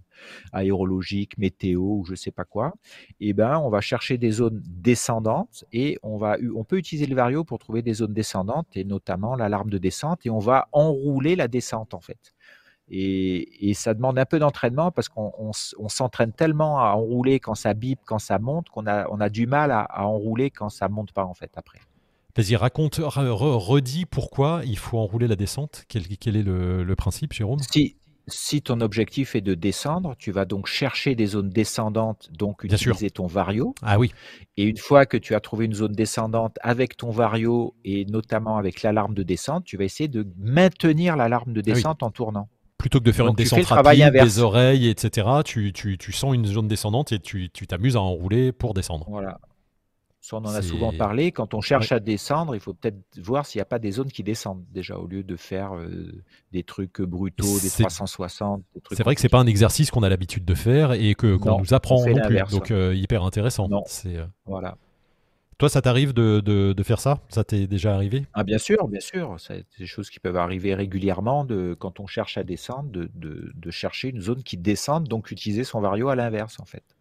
[SPEAKER 2] aérologique, météo ou je ne sais pas quoi. Eh ben, on va chercher des zones descendantes et on va, peut utiliser le vario pour trouver des zones descendantes et notamment l'alarme de descente et on va enrouler la descente en fait. Et, ça demande un peu d'entraînement parce qu'on s'entraîne tellement à enrouler quand ça bip, quand ça monte, qu'on a, du mal à, à enrouler quand ça monte pas en fait après.
[SPEAKER 1] Vas-y, raconte, redis pourquoi il faut enrouler la descente. Quel, est le, principe, Jérôme?
[SPEAKER 2] Si, si ton objectif est de descendre, tu vas donc chercher des zones descendantes, donc utiliser ton vario.
[SPEAKER 1] Ah oui.
[SPEAKER 2] Et une fois que tu as trouvé une zone descendante avec ton vario et notamment avec l'alarme de descente, tu vas essayer de maintenir l'alarme de ah descente en tournant.
[SPEAKER 1] Plutôt que de faire une descente rapide, des oreilles, etc., tu, tu, tu, sens une zone descendante et tu t'amuses à enrouler pour descendre.
[SPEAKER 2] Voilà on en a souvent parlé. Quand on cherche à descendre, il faut peut-être voir s'il n'y a pas des zones qui descendent déjà, au lieu de faire euh, des trucs brutaux, des 360.
[SPEAKER 1] C'est vrai que c'est pas un exercice qu'on a l'habitude de faire et que qu'on nous apprend non plus. Donc euh, hyper intéressant.
[SPEAKER 2] C'est euh, voilà.
[SPEAKER 1] Toi, ça t'arrive de, de, faire ça? Ça t'est déjà arrivé?
[SPEAKER 2] Ah bien sûr, bien sûr. C'est des choses qui peuvent arriver régulièrement de, quand on cherche à descendre, de, de chercher une zone qui descende, donc utiliser son vario à l'inverse en fait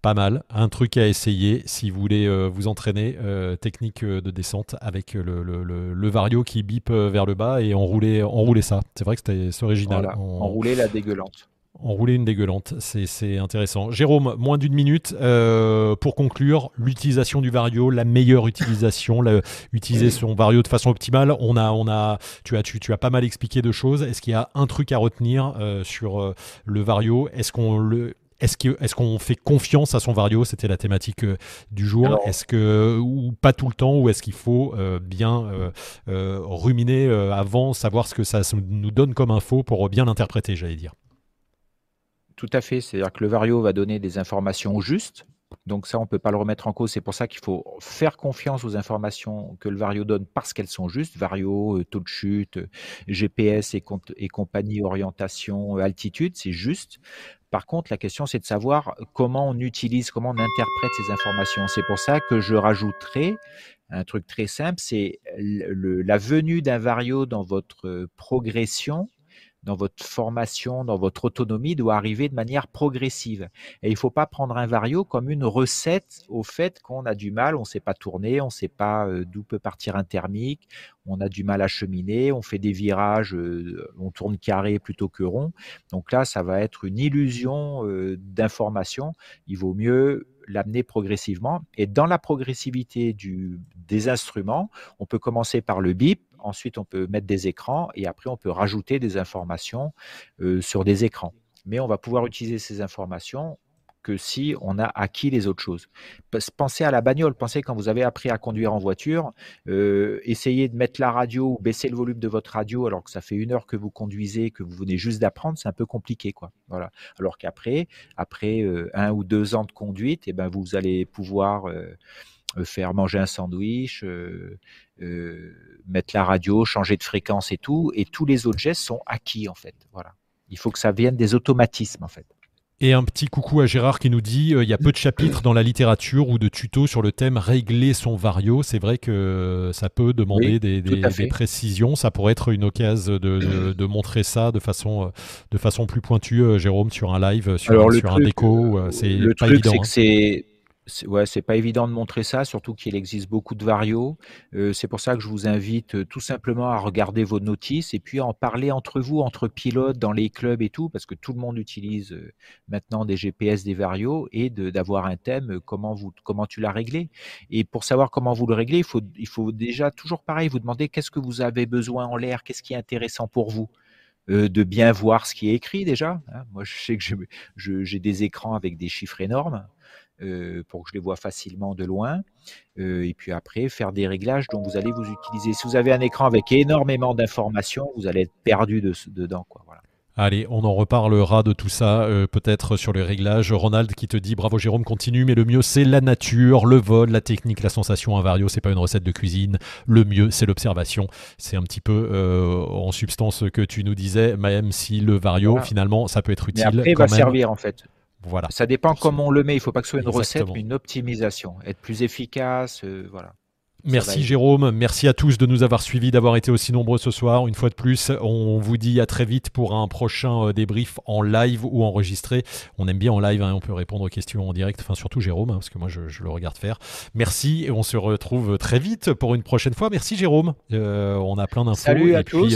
[SPEAKER 1] pas mal. Un truc à essayer si vous voulez euh, vous entraîner. Euh, technique euh, de descente avec le, le, vario qui bip vers le bas et enrouler, enrouler ça. C'est vrai que c'était original.
[SPEAKER 2] Enrouler la dégueulante.
[SPEAKER 1] Enrouler une dégueulante, c'est intéressant. Jérôme, moins d'une minute pour conclure. L'utilisation du vario, la meilleure utilisation, utiliser son vario de façon optimale. On a, on a, tu as, tu, tu as pas mal expliqué de choses. Est-ce qu'il y a un truc à retenir sur le vario? Est-ce qu'on le est-ce qu'on fait confiance à son vario? C'était la thématique euh, du jour. Est-ce que ou pas tout le temps ou est-ce qu'il faut euh, bien euh, ruminer avant, savoir ce que ça nous donne comme info pour bien l'interpréter, j'allais dire?
[SPEAKER 2] Tout à fait. C'est-à-dire que le vario va donner des informations justes Donc ça, on ne peut pas le remettre en cause. C'est pour ça qu'il faut faire confiance aux informations que le Vario donne parce qu'elles sont justes. Vario, taux de chute, GPS et, et compagnie, orientation, altitude, c'est juste. Par contre, la question, c'est de savoir comment on utilise, comment on interprète ces informations. C'est pour ça que je rajouterai un truc très simple, c'est la venue d'un vario dans votre progression dans votre formation, dans votre autonomie, doit arriver de manière progressive. Et il ne faut pas prendre un vario comme une recette au fait qu'on a du mal, on ne sait pas tourner, on ne sait pas euh, d'où peut partir un thermique, on a du mal à cheminer, on fait des virages, euh, on tourne carré plutôt que rond. Donc là, ça va être une illusion euh, d'information. Il vaut mieux l'amener progressivement. Et dans la progressivité du, des instruments, on peut commencer par le bip, ensuite on peut mettre des écrans et après on peut rajouter des informations euh, sur des écrans. Mais on va pouvoir utiliser ces informations que si on a acquis les autres choses. Pensez à la bagnole, pensez quand vous avez appris à conduire en voiture, euh, essayez de mettre la radio ou baisser le volume de votre radio alors que ça fait une heure que vous conduisez, que vous venez juste d'apprendre, c'est un peu compliqué. quoi. Voilà. Alors qu'après, après, euh, un ou deux ans de conduite, eh ben, vous allez pouvoir faire manger un sandwich, euh, mettre la radio, changer de fréquence et tout, et tous les autres gestes sont acquis en fait. Voilà. Il faut que ça vienne des automatismes en fait.
[SPEAKER 1] Et un petit coucou à Gérard qui nous dit euh, il y a peu de chapitres dans la littérature ou de tutos sur le thème régler son vario. C'est vrai que ça peut demander des, précisions. Ça pourrait être une occasion de, montrer ça de façon, euh, de façon plus pointue, Jérôme, sur un live, sur, sur un déco. C'est pas évident.
[SPEAKER 2] C'est ouais, c'est pas évident de montrer ça, surtout qu'il existe beaucoup de varios. Euh, c'est pour ça que je vous invite euh, tout simplement à regarder vos notices et puis à en parler entre vous, entre pilotes, dans les clubs et tout, parce que tout le monde utilise euh, maintenant des GPS, des varios, et d'avoir un thème, comment, vous, comment tu l'as réglé. Et pour savoir comment vous le réglez, il faut, il faut déjà toujours pareil, vous demander qu'est-ce que vous avez besoin en l'air, qu'est-ce qui est intéressant pour vous. de bien voir ce qui est écrit déjà. Hein. Moi, je sais que j'ai des écrans avec des chiffres énormes. Euh, pour que je les vois facilement de loin. Euh, et puis après, faire des réglages dont vous allez vous utiliser. Si vous avez un écran avec énormément d'informations, vous allez être perdu dedans. Quoi, voilà.
[SPEAKER 1] Allez, on en reparlera de tout ça, euh, peut-être sur les réglages. Ronald qui te dit bravo Jérôme, continue, mais le mieux c'est la nature, le vol, la technique, la sensation, un vario, c'est pas une recette de cuisine. Le mieux c'est l'observation. C'est un petit peu en substance ce que tu nous disais, même si le vario finalement ça peut être utile. Mais
[SPEAKER 2] après, il va servir en fait. Voilà. Ça dépend comment on le met. Il ne faut pas que ce soit une recette, mais une optimisation. Être plus efficace, euh, voilà.
[SPEAKER 1] Merci Jérôme, merci à tous de nous avoir suivis, d'avoir été aussi nombreux ce soir. Une fois de plus, on vous dit à très vite pour un prochain euh, débrief en live ou enregistré. On aime bien en live, hein, on peut répondre aux questions en direct, enfin surtout Jérôme, hein, parce que moi je, le regarde faire. Merci et on se retrouve très vite pour une prochaine fois. Merci Jérôme, euh, on a plein d'infos.
[SPEAKER 2] Salut à tous.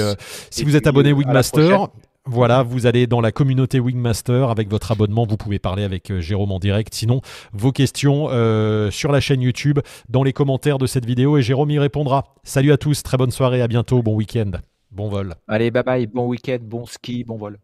[SPEAKER 1] si vous êtes abonné Wingmaster, voilà, vous allez dans la communauté Wingmaster avec votre abonnement, vous pouvez parler avec euh, Jérôme en direct. Sinon, vos questions euh, sur la chaîne YouTube, dans les commentaires de cette vidéo et Jérôme y répondra. Salut à tous, très bonne soirée, à bientôt, bon week-end, bon vol.
[SPEAKER 2] Allez, bye bye, bon week-end, bon ski, bon vol.